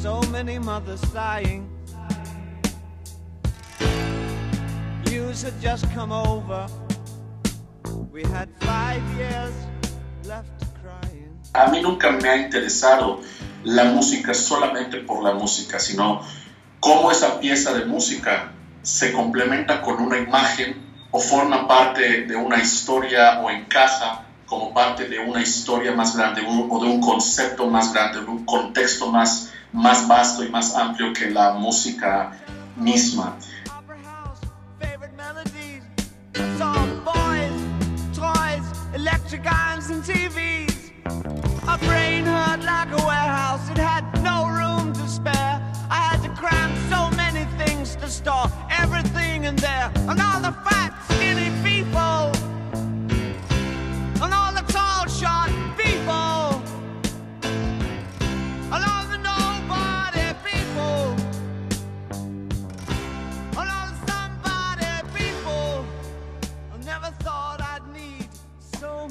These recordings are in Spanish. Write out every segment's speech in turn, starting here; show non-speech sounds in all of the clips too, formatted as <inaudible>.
So many mothers sighing. News had just come over. We had five years left crying. A mí nunca me ha interesado la música solamente por la música, sino cómo esa pieza de música se complementa con una imagen o forma parte de una historia o encaja como parte de una historia más grande o de un concepto más grande, de un contexto más, más vasto y más amplio que la música misma. Saw boys, toys,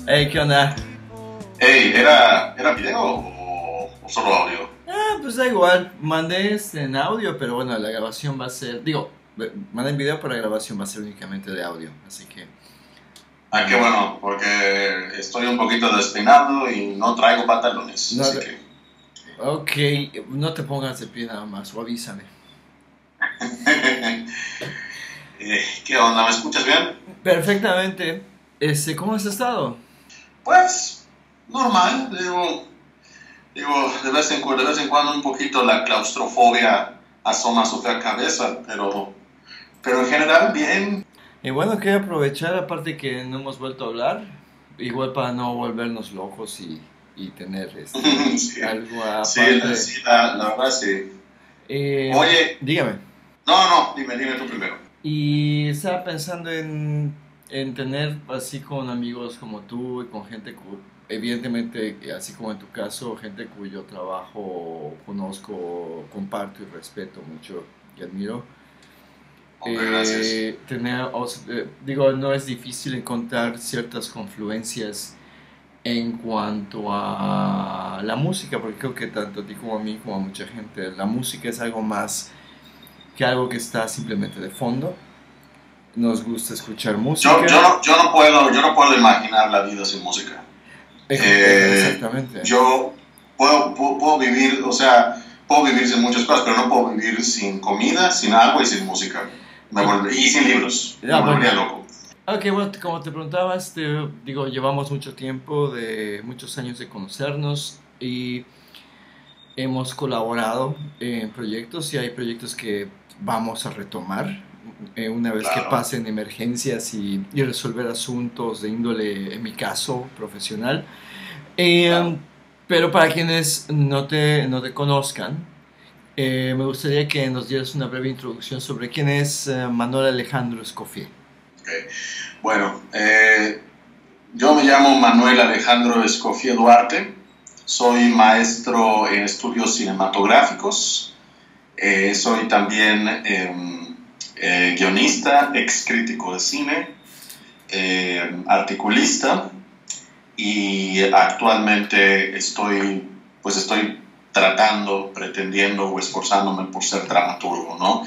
Hey, ¿qué onda? Hey, ¿era, ¿era video o, o solo audio? Ah, pues da igual, mandé este en audio, pero bueno, la grabación va a ser, digo, mandé en video, pero la grabación va a ser únicamente de audio, así que... Ah, qué bueno, porque estoy un poquito despeinado y no traigo pantalones. No, así que... Ok, no te pongas de pie nada más, o avísame. <laughs> Eh, ¿Qué onda? ¿Me escuchas bien? Perfectamente. Este, ¿cómo has estado? Pues, normal, digo, digo de, vez en, de vez en cuando un poquito la claustrofobia asoma su fea cabeza, pero, pero en general bien. Y bueno, quería aprovechar, aparte que no hemos vuelto a hablar, igual para no volvernos locos y, y tener este, <laughs> sí, algo sí, aparte. la, sí, la- la verdad sí. Eh, Oye, dígame. no, no, dime, dime tú primero. Y estaba pensando en, en tener así con amigos como tú y con gente, evidentemente, así como en tu caso, gente cuyo trabajo conozco, comparto y respeto mucho y admiro. Hombre, Eh, tener, o sea, eh, digo, no es difícil encontrar ciertas confluencias en cuanto a la música, porque creo que tanto a ti como a mí, como a mucha gente, la música es algo más que algo que está simplemente de fondo. Nos gusta escuchar música. Yo, yo, no, yo, no puedo, yo no puedo imaginar la vida sin música. Eh, Exactamente. Yo puedo, puedo, puedo vivir, o sea, puedo vivir sin muchas cosas, pero no puedo vivir sin comida, sin agua y sin música. Me y sin libros. Ya, me volvería bueno. loco. Ok, bueno, como te preguntabas, te- digo, llevamos mucho tiempo, de muchos años de conocernos y hemos colaborado en proyectos y hay proyectos que vamos a retomar eh, una vez que Claro. pasen emergencias y, y resolver asuntos de índole, en mi caso, profesional. Eh, Claro. Pero para quienes no te, no te conozcan, eh, me gustaría que nos dieras una breve introducción sobre quién es eh, Manuel Alejandro Escofié. Ok. Bueno, eh, yo me llamo Manuel Alejandro Escofié Duarte, soy maestro en estudios cinematográficos, eh, soy también em, eh, guionista, ex crítico de cine, eh, articulista y actualmente estoy, pues estoy tratando, pretendiendo o esforzándome por ser dramaturgo, ¿no?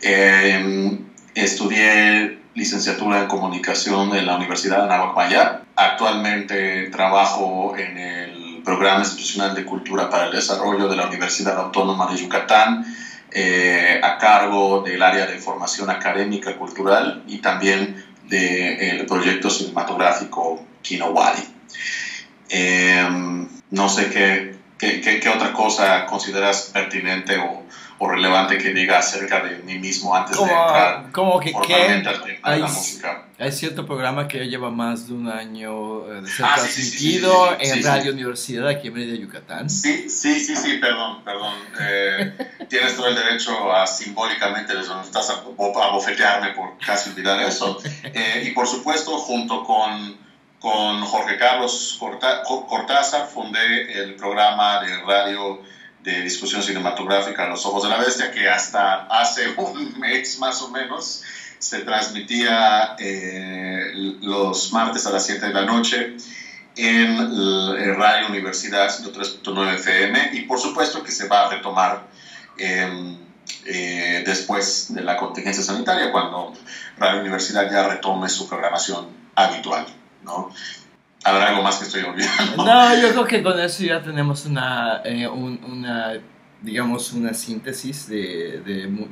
Eh, estudié licenciatura en comunicación en la Universidad de Anáhuac Maya. Actualmente trabajo en el Programa Institucional de Cultura para el Desarrollo de la Universidad Autónoma de Yucatán, eh, a cargo del área de formación académica cultural y también del proyecto cinematográfico Kinowari. Eh, no sé qué, qué, qué otra cosa consideras pertinente o, o relevante que diga acerca de mí mismo antes de entrar Como, como que, formalmente al tema de la hay, música. hay cierto programa que lleva más de un año eh, de ser Ah, sí, sí, sí, transmitido sí, en Radio. Universidad aquí en Mérida, Yucatán. Sí, sí, sí, sí, perdón, perdón. Eh, <laughs> tienes todo el derecho a simbólicamente estás a, a bofetearme por casi olvidar eso. Eh, y por supuesto, junto con, con Jorge Carlos Cortázar, fundé el programa de radio de discusión cinematográfica Los Ojos de la Bestia, que hasta hace <laughs> un mes más o menos se transmitía eh, los martes a las 7 de la noche en Radio Universidad 103.9 FM y por supuesto que se va a retomar em, eh, después de la contingencia sanitaria, cuando Radio Universidad ya retome su programación habitual, ¿no? ¿Habrá algo más que estoy olvidando? No, yo creo que con eso ya tenemos una, eh, una digamos, una síntesis de, de,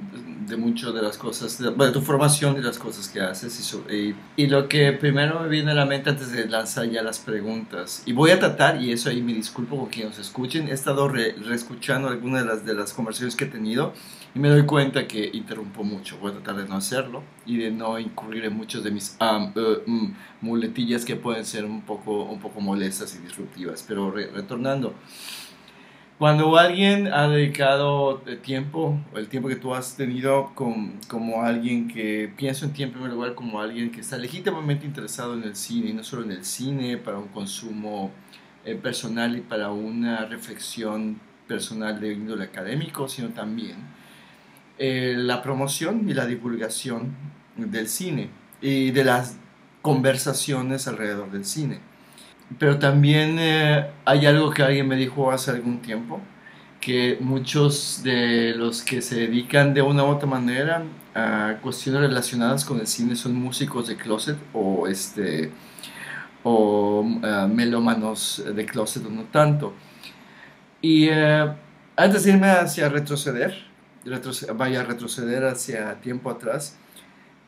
de mucho de las cosas, de, tu formación y las cosas que haces. Y, y, lo que primero me viene a la mente antes de lanzar ya las preguntas, y voy a tratar, y eso ahí me disculpo con quienes escuchen, he estado reescuchando algunas de las, de las conversaciones que he tenido y me doy cuenta que interrumpo mucho. Voy a tratar de no hacerlo y de no incurrir en muchos de mis um, muletillas que pueden ser un poco, un poco molestas y disruptivas. Pero retornando. Cuando alguien ha dedicado tiempo, el tiempo que tú has tenido con, como alguien que, pienso en ti en primer lugar como alguien que está legítimamente interesado en el cine, y no solo en el cine, para un consumo eh, personal y para una reflexión personal de índole académico, sino también eh, la promoción y la divulgación del cine y de las conversaciones alrededor del cine. Pero también eh, hay algo que alguien me dijo hace algún tiempo, que muchos de los que se dedican de una u otra manera a cuestiones relacionadas con el cine son músicos de closet o, este, o uh, melómanos de closet o no tanto. Y uh, antes de irme hacia retroceder, vaya a retroceder hacia tiempo atrás,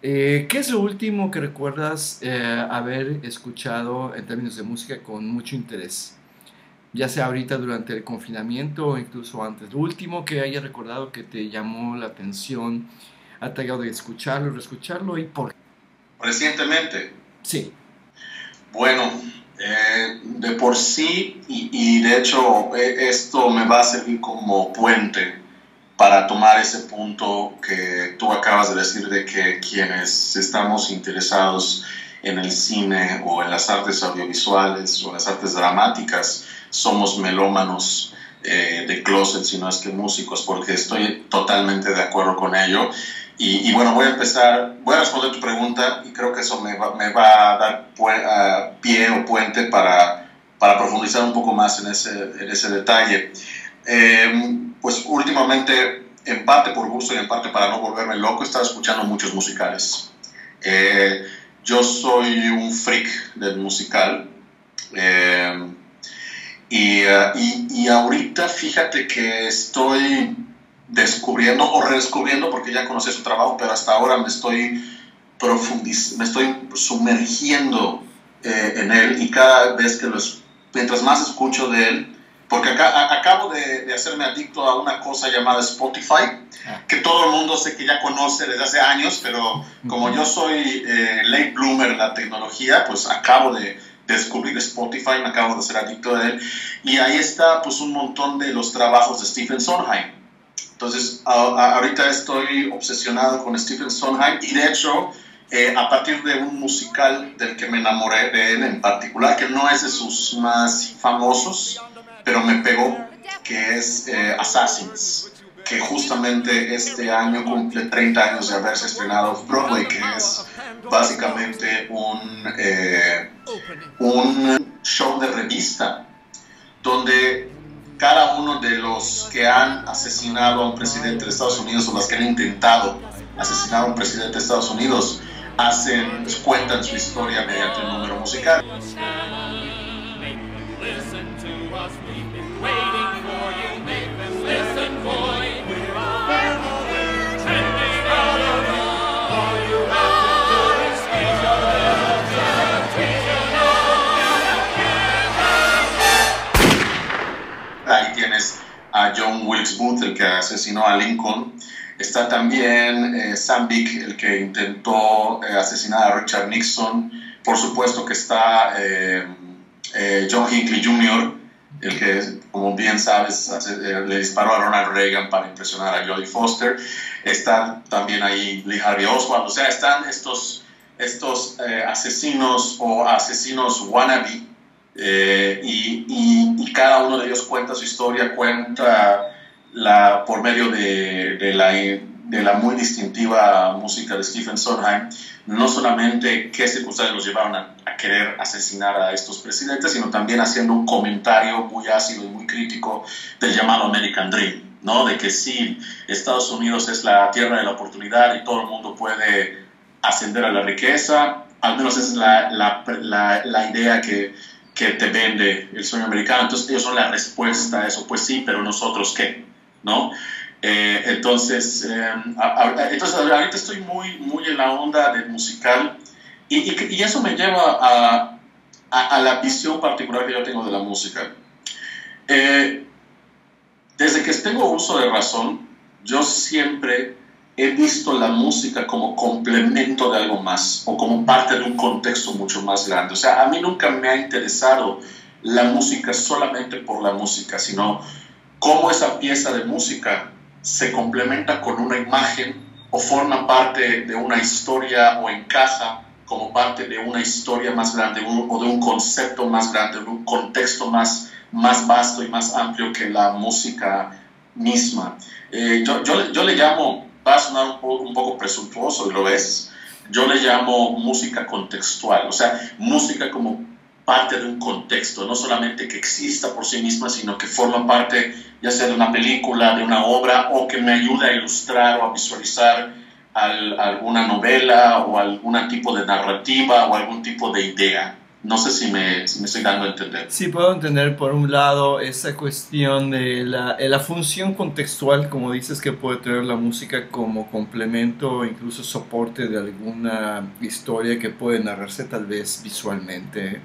eh, ¿Qué es lo último que recuerdas eh, haber escuchado en términos de música con mucho interés? Ya sea ahorita durante el confinamiento o incluso antes. Lo último que hayas recordado que te llamó la atención, ha tratado de escucharlo, reescucharlo y por qué. Recientemente. Sí. Bueno, eh, de por sí, y, y de hecho esto me va a servir como puente para tomar ese punto que tú acabas de decir de que quienes estamos interesados en el cine o en las artes audiovisuales o las artes dramáticas somos melómanos eh, de closet, si no es que músicos, porque estoy totalmente de acuerdo con ello. Y, bueno, voy a empezar, voy a responder tu pregunta y creo que eso me va, me va a dar pie o puente para, para profundizar un poco más en ese, en ese detalle. Eh, pues últimamente, en parte por gusto y en parte para no volverme loco, he estado escuchando muchos musicales. Eh, yo soy un freak del musical. Eh, y, uh, y, ahorita fíjate que estoy descubriendo o redescubriendo, porque ya conocí su trabajo, pero hasta ahora me estoy, profundiz me estoy sumergiendo en él y cada vez que los, mientras más escucho de él, porque acá, acabo de, hacerme adicto a una cosa llamada Spotify, ah. que todo el mundo sé que ya conoce desde hace años, pero como yo soy eh, late bloomer en la tecnología, pues acabo de descubrir Spotify, me acabo de hacer adicto a él, y ahí está pues un montón de los trabajos de Stephen Sondheim. Entonces, ahorita estoy obsesionado con Stephen Sondheim y de hecho, eh, a partir de un musical del que me enamoré de él en particular, que no es de sus más famosos, pero me pegó, que es eh, Assassins, que justamente este año cumple 30 años de haberse estrenado Broadway, que es básicamente un, eh, un show de revista, donde cada uno de los que han asesinado a un presidente de Estados Unidos o los que han intentado asesinar a un presidente de Estados Unidos hacen, cuentan su historia mediante un número musical. A John Wilkes Booth, el que asesinó a Lincoln. Está también eh, Sam Bick, el que intentó eh, asesinar a Richard Nixon. Por supuesto que está eh, John Hinckley Jr., el que, como bien sabes, le disparó a Ronald Reagan para impresionar a Jodie Foster. Está también ahí Lee Harvey Oswald. O sea, están estos, estos asesinos o asesinos wannabe eh, y, cada uno de ellos cuenta su historia, cuenta la, por medio de, la, de la muy distintiva música de Stephen Sondheim, no solamente qué circunstancias los llevaron a, querer asesinar a estos presidentes, sino también haciendo un comentario muy ácido y muy crítico del llamado American Dream, ¿no? De que sí, Estados Unidos es la tierra de la oportunidad y todo el mundo puede ascender a la riqueza, al menos esa es la, la, la, idea que, que, te vende el sueño americano. Entonces ellos son la respuesta a eso, pues sí, pero nosotros qué, ¿no? Eh, entonces, eh, entonces, ahorita estoy muy, muy en la onda del musical y, y, eso me lleva a, a, la visión particular que yo tengo de la música. Eh, desde que tengo uso de razón, yo siempre he visto la música como complemento de algo más o como parte de un contexto mucho más grande. O sea, a mí nunca me ha interesado la música solamente por la música, sino cómo esa pieza de música se complementa con una imagen o forma parte de una historia o encaja como parte de una historia más grande o de un concepto más grande, de un contexto más, más vasto y más amplio que la música misma. Eh, yo, yo, yo, le llamo, va a sonar un poco, un poco presuntuoso y lo es, yo le llamo música contextual, o sea, música como parte de un contexto, no solamente que exista por sí misma, sino que forma parte ya sea de una película, de una obra, o que me ayude a ilustrar o a visualizar alguna novela o algún tipo de narrativa o algún tipo de idea. No sé si me, si estoy dando a entender. Sí, puedo entender por un lado esa cuestión de la, eh, la función contextual, como dices, que puede tener la música como complemento o incluso soporte de alguna historia que puede narrarse tal vez visualmente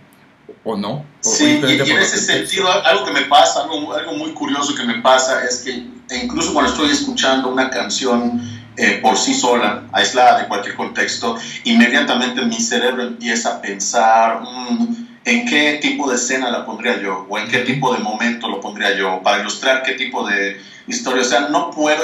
o no. sí, y, en ese sentido, algo que me pasa, algo, algo, muy curioso que me pasa es que incluso cuando estoy escuchando una canción eh, por sí sola, aislada de cualquier contexto, inmediatamente mi cerebro empieza a pensar mm, en qué tipo de escena la pondría yo, o en qué tipo de momento lo pondría yo, para ilustrar qué tipo de historia. O sea, no puedo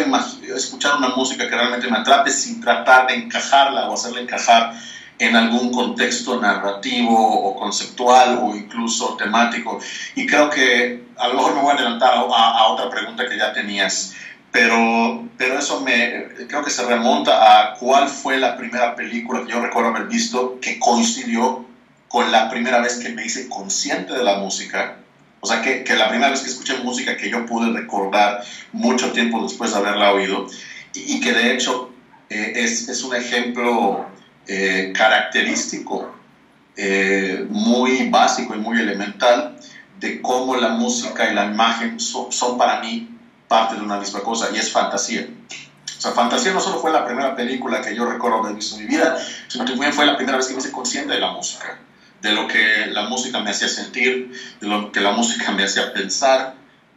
escuchar una música que realmente me atrape sin tratar de encajarla o hacerla encajar en algún contexto narrativo o conceptual o incluso temático. Y creo que a lo mejor me voy a adelantar a, otra pregunta que ya tenías, pero, pero eso me, creo que se remonta a cuál fue la primera película que yo recuerdo haber visto que coincidió con la primera vez que me hice consciente de la música. O sea, que, que la primera vez que escuché música que yo pude recordar mucho tiempo después de haberla oído y, que de hecho eh, es, es un ejemplo eh, característico, eh, muy básico y muy elemental de cómo la música y la imagen son, para mí parte de una misma cosa y es fantasía. O sea, Fantasía no solo fue la primera película que yo recuerdo haber visto en mi vida, sino también fue la primera vez que me hice consciente de la música, de lo que la música me hacía sentir, de lo que la música me hacía pensar.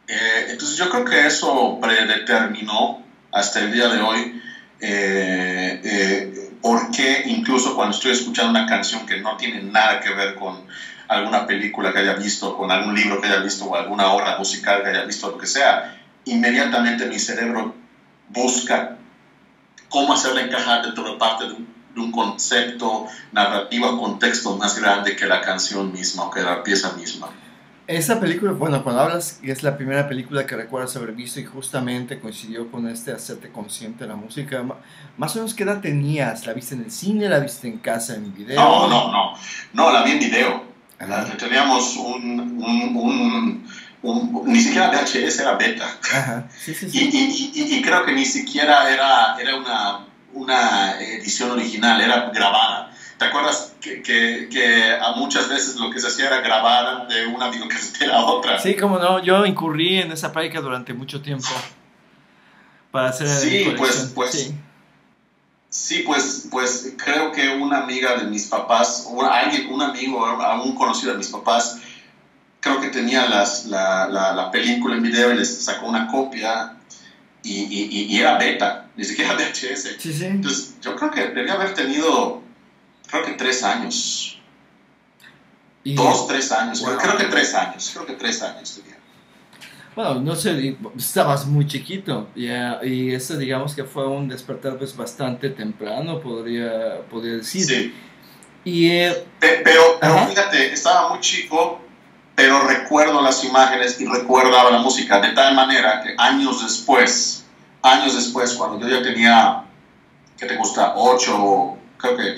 Eh, entonces yo creo que eso predeterminó hasta el día de hoy eh, eh, por qué incluso cuando estoy escuchando una canción que no tiene nada que ver con alguna película que haya visto, con algún libro que haya visto o alguna obra musical que haya visto, lo que sea, inmediatamente mi cerebro busca cómo hacerla encajar dentro de parte de un, de un concepto narrativo, contexto más grande que la canción misma o que la pieza misma. Esa película, bueno, cuando hablas que es la primera película que recuerdas haber visto y justamente coincidió con este hacerte consciente de la música, más o menos qué edad tenías, ¿la viste en el cine, la viste en casa en video? No, no, no, no, la vi en video. teníamos un, un, un, ni siquiera VHS, era beta. Ajá. Sí, sí, sí. Y, y, y, creo que ni siquiera era, era una, una edición original, era grabada. ¿Te acuerdas que, que, a muchas veces lo que se hacía era grabar de una videocasetera a otra? Sí, como no, yo incurrí en esa práctica durante mucho tiempo para hacer Sí, pues, pues, sí. pues, pues creo que una amiga de mis papás, o alguien, un amigo, un conocido de mis papás, creo que tenía las, la, la, la, película en video y les sacó una copia y, y, y, era beta, ni siquiera <laughs> VHS. Sí, sí. Entonces, yo creo que debía haber tenido creo que tres años. Dos, tres años. creo que tres años. Creo que tres años tenía. Bueno, no sé, estabas muy chiquito y eso digamos que fue un despertar pues bastante temprano, podría, podría decir. Sí. Y, eh, pero, pero fíjate, estaba muy chico, pero recuerdo las imágenes y recordaba la música, de tal manera que años después, años después, cuando yo ya tenía, ¿qué te gusta? Ocho, creo que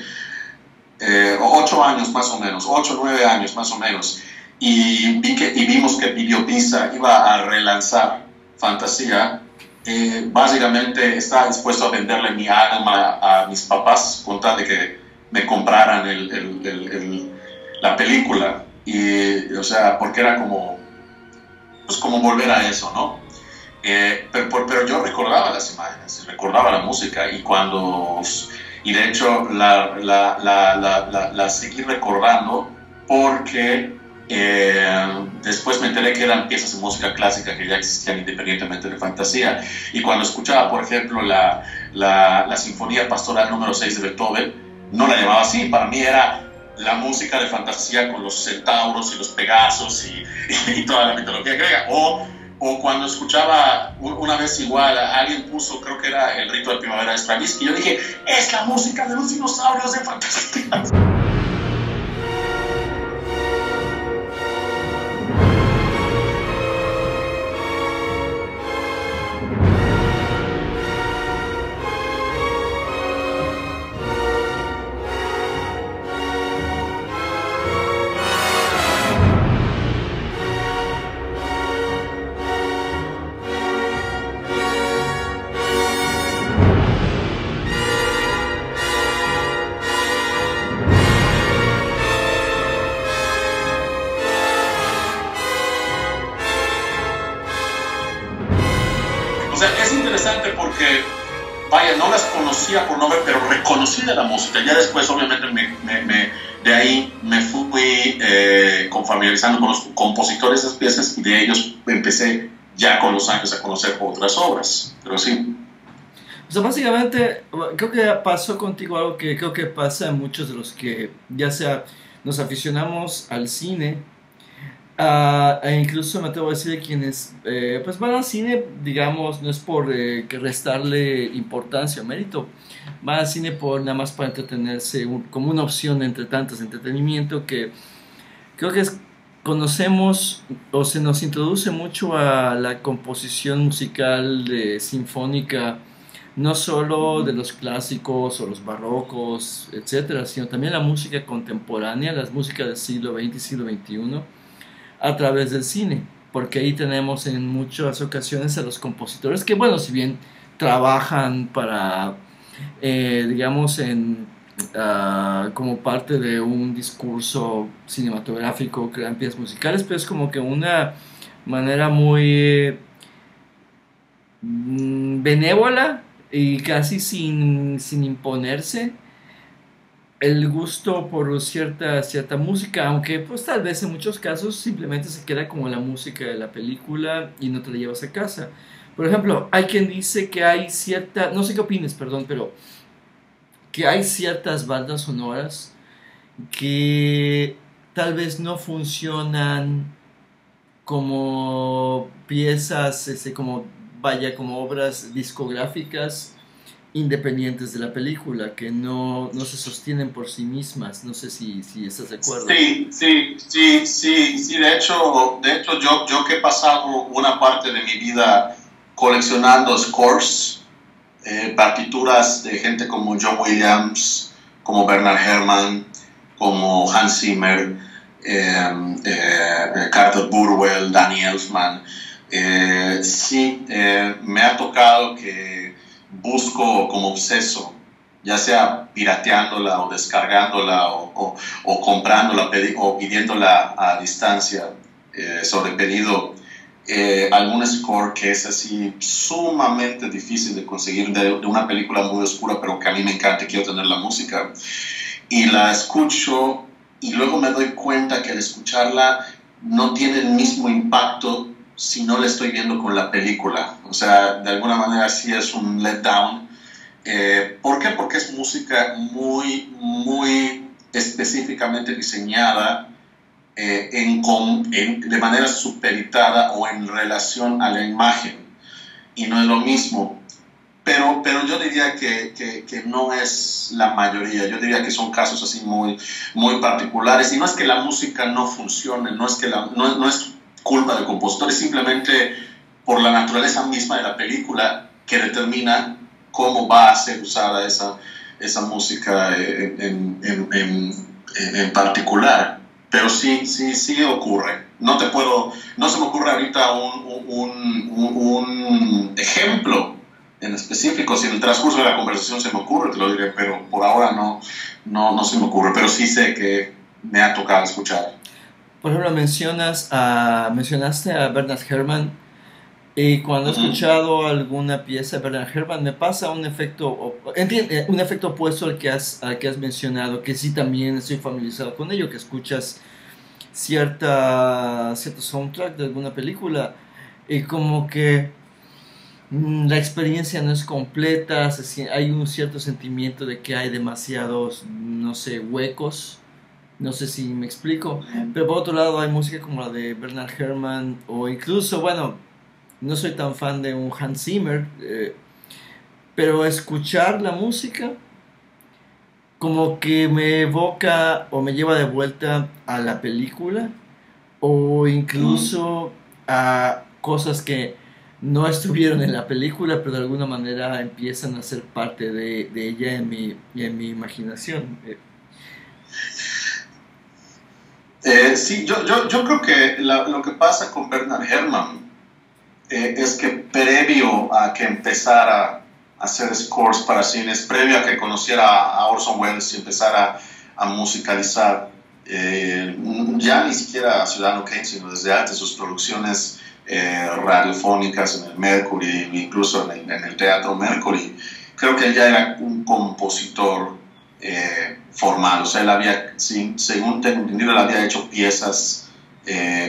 eh, ocho años más o menos, ocho, nueve años más o menos, y, vi que, y vimos que Videopizza iba a relanzar Fantasía, eh, básicamente estaba dispuesto a venderle mi alma a mis papás con tal de que me compraran el, el, el, la película. Y, o sea, porque era como, pues como volver a eso, ¿no? Eh, pero, pero, yo recordaba las imágenes, recordaba la música y cuando, y de hecho la, la, la, la seguí recordando porque eh, después me enteré que eran piezas de música clásica que ya existían independientemente de fantasía. Y cuando escuchaba, por ejemplo, la, la, la Sinfonía Pastoral número 6 de Beethoven, no la llamaba así, para mí era la música de fantasía con los centauros y los pegasos y, <laughs> y toda la mitología griega. O, o, cuando escuchaba una vez igual, alguien puso, creo que era el rito de primavera de Stravinsky, yo dije, es la música de los dinosaurios de fantasía. Ya después, obviamente, me, de ahí me fui eh, familiarizando con los compositores de esas piezas y de ellos empecé ya con los años a conocer otras obras. Pero sí. O sea, básicamente, creo que pasó contigo algo que creo que pasa a muchos de los que ya sea nos aficionamos al cine Uh, incluso me atrevo a decir quienes eh, pues van al cine, digamos, no es por eh, restarle importancia o mérito, van al cine por nada más para entretenerse, como una opción entre tantos entretenimiento que creo que conocemos o se nos introduce mucho a la composición musical de sinfónica, no solo de los clásicos o los barrocos, etcétera, sino también la música contemporánea, las músicas del siglo XX y siglo XXI a través del cine, porque ahí tenemos en muchas ocasiones a los compositores que, bueno, si bien trabajan para, eh, digamos, en, ah, como parte de un discurso cinematográfico, crean piezas musicales, pero es como que una manera muy mm, benévola y casi sin, sin imponerse el gusto por cierta, cierta música, aunque pues tal vez en muchos casos simplemente se queda como la música de la película y no te la llevas a casa. Por ejemplo, hay quien dice que hay cierta, no sé qué opines, perdón, pero que hay ciertas bandas sonoras que tal vez no funcionan como piezas, este, como vaya, como obras discográficas independientes de la película, que no, no se sostienen por sí mismas. No sé si, si estás de acuerdo. Sí, sí, sí, sí, sí. De hecho, de hecho yo, yo que he pasado una parte de mi vida coleccionando scores, eh, partituras de gente como John Williams, como Bernard Herrmann, como Hans Zimmer, eh, eh, Carter Burwell, Danny Elfman. sí, me ha tocado que busco como obseso, ya sea pirateándola o descargándola o, o, comprándola o pidiéndola a distancia eh, sobre pedido, eh, algún score que es así sumamente difícil de conseguir de, una película muy oscura, pero que a mí me encanta quiero tener la música. Y la escucho y luego me doy cuenta que al escucharla no tiene el mismo impacto si no la estoy viendo con la película. O sea, de alguna manera sí es un letdown. Eh, ¿Por qué? Porque es música muy, muy específicamente diseñada eh, en, de manera superitada o en relación a la imagen. Y no es lo mismo. Pero, pero yo diría que, que, no es la mayoría. Yo diría que son casos así muy, muy particulares. Y no es que la música no funcione, no es que la, no, no es culpa del compositor, es simplemente por la naturaleza misma de la película, que determina cómo va a ser usada esa, esa música en, en, en, particular. Pero sí, sí, sí ocurre. No te puedo, no se me ocurre ahorita un, un, un, ejemplo en específico. Si en el transcurso de la conversación se me ocurre, te lo diré, pero por ahora no, no, no se me ocurre. Pero sí sé que me ha tocado escuchar. Por ejemplo, mencionas a, mencionaste a Bernard Herrmann y cuando he escuchado alguna pieza de Bernard Herrmann me pasa un efecto, eh, un efecto opuesto al que, has, al que has mencionado, que sí también estoy familiarizado con ello, que escuchas cierta, cierto soundtrack de alguna película y como que mm, la experiencia no es completa, hay un cierto sentimiento de que hay demasiados, no sé, huecos. No sé si me explico. Pero por otro lado hay música como la de Bernard Herrmann o incluso, bueno, no soy tan fan de un Hans Zimmer, eh, pero escuchar la música como que me evoca o me lleva de vuelta a la película o incluso a cosas que no estuvieron en la película, pero de alguna manera empiezan a ser parte de, ella en mi, en mi imaginación. Eh, sí, yo, yo, yo, creo que lo que pasa con Bernard Herrmann eh, es que previo a que empezara a hacer scores para cines, previo a que conociera a Orson Welles y empezara a musicalizar, eh, ya ni siquiera a Ciudadano Kane, sino desde antes sus producciones eh, radiofónicas en el Mercury, incluso en el, Teatro Mercury, creo que él ya era un compositor formal, o sea, él había, según tengo entendido, él había hecho piezas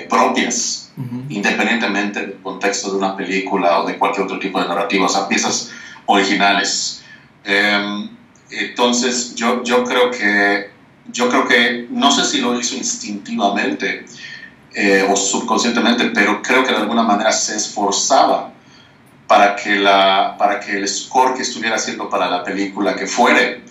propias independientemente del contexto de una película o de cualquier otro tipo de narrativa, o sea, piezas originales. Em, entonces, yo, yo, creo que, yo creo que, no sé si lo hizo instintivamente eh, o subconscientemente, pero creo que de alguna manera se esforzaba para que, la, para que el score que estuviera haciendo para la película que fuere,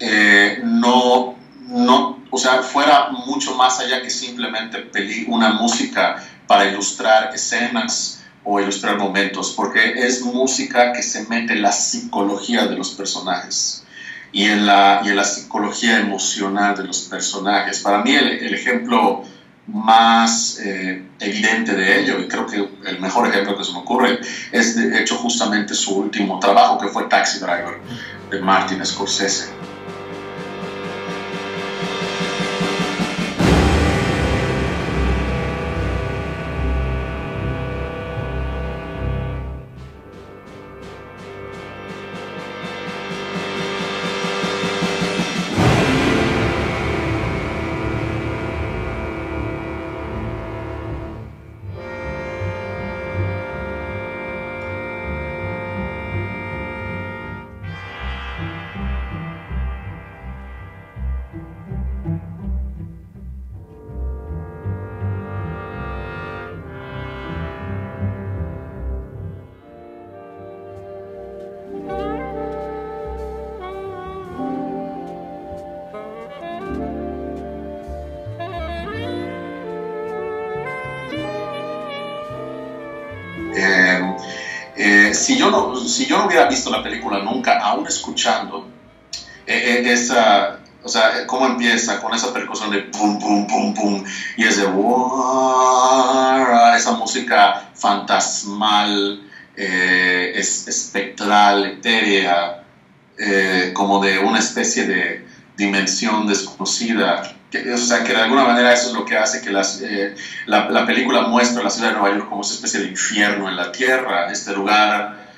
eh, no, no, o sea, fuera mucho más allá que simplemente una música para ilustrar escenas o ilustrar momentos, porque es música que se mete en la psicología de los personajes y en la, y en la psicología emocional de los personajes. Para mí el, ejemplo más eh, evidente de ello, y creo que el mejor ejemplo que se me ocurre, es de hecho justamente su último trabajo, que fue Taxi Driver, de Martin Scorsese. Si, yo no, si yo no hubiera visto la película nunca, aún escuchando eh, eh, esa, o sea, cómo empieza con esa percusión de pum, pum, pum, pum, y ese esa música fantasmal, eh, espectral, etérea, como de una especie de dimensión desconocida o sea, que de alguna manera eso es lo que hace que las, eh, la, la, película muestra la ciudad de Nueva York como esa especie de infierno en la tierra, este lugar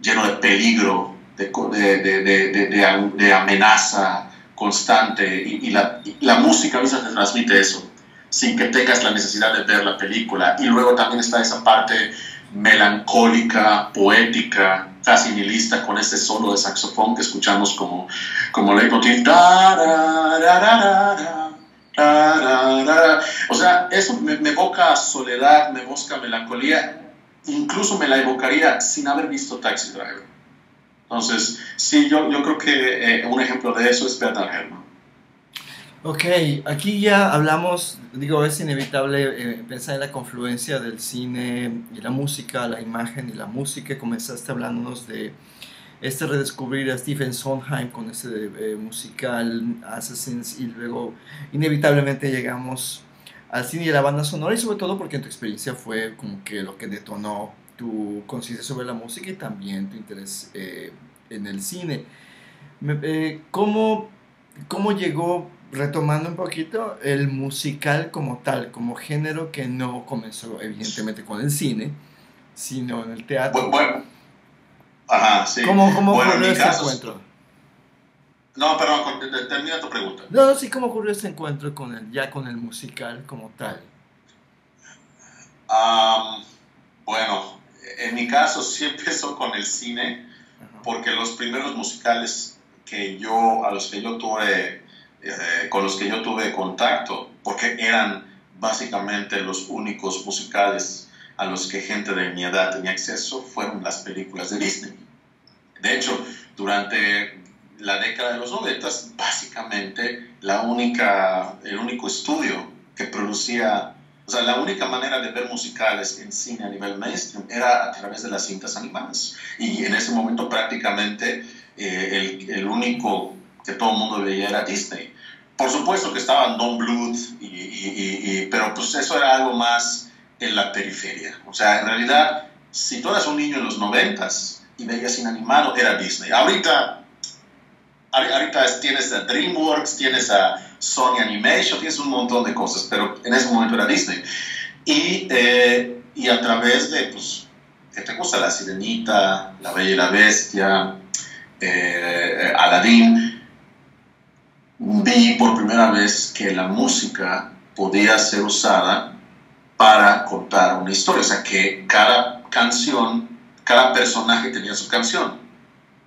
lleno de peligro, de, de, de, de amenaza constante, y, la, la, música a veces te transmite eso, sin que tengas la necesidad de ver la película. Y luego también está esa parte melancólica, poética, casi nihilista con este solo de saxofón que escuchamos como, como leitmotiv. O sea, eso me, evoca soledad, me evoca melancolía, incluso me la evocaría sin haber visto Taxi Driver. Entonces, sí, yo, yo creo que eh, un ejemplo de eso es Bernard Herrmann. Ok, aquí ya hablamos, digo, es inevitable eh, pensar en la confluencia del cine y la música, la imagen y la música. Comenzaste hablándonos de este redescubrir a Stephen Sondheim con ese eh, musical Assassins y luego inevitablemente llegamos al cine y a la banda sonora y sobre todo porque en tu experiencia fue como que lo que detonó tu conciencia sobre la música y también tu interés eh, en el cine. ¿cómo, ¿Cómo llegó retomando un poquito el musical como tal, como género que no comenzó evidentemente con el cine, sino en el teatro. Bueno, ajá, sí. ¿Cómo, cómo ocurrió ese encuentro? No, perdón, termina tu pregunta. No, sí, ¿cómo ocurrió ese encuentro con el, ya con el musical como tal? bueno, en mi caso sí <laughs> empezó con el cine, porque los primeros musicales que yo, a los que yo tuve eh, con los que yo tuve contacto, porque eran básicamente los únicos musicales a los que gente de mi edad tenía acceso, fueron las películas de Disney. De hecho, durante la década de los 90, básicamente la única, el único estudio que producía, o sea, la única manera de ver musicales en cine a nivel mainstream era a través de las cintas animadas. Y en ese momento prácticamente eh, el, el, único que todo el mundo veía era Disney. Por supuesto que estaban Don Bluth, y, pero pues eso era algo más en la periferia. O sea, en realidad, si tú eras un niño en los noventas y veías inanimado, era Disney. Ahorita, ahorita tienes a DreamWorks, tienes a Sony Animation, tienes un montón de cosas, pero en ese momento era Disney. Y, eh, y a través de, pues, ¿qué te gusta? La Sirenita, La Bella y la Bestia, eh, Aladdin vi por primera vez que la música podía ser usada para contar una historia, o sea, que cada canción, cada personaje tenía su canción.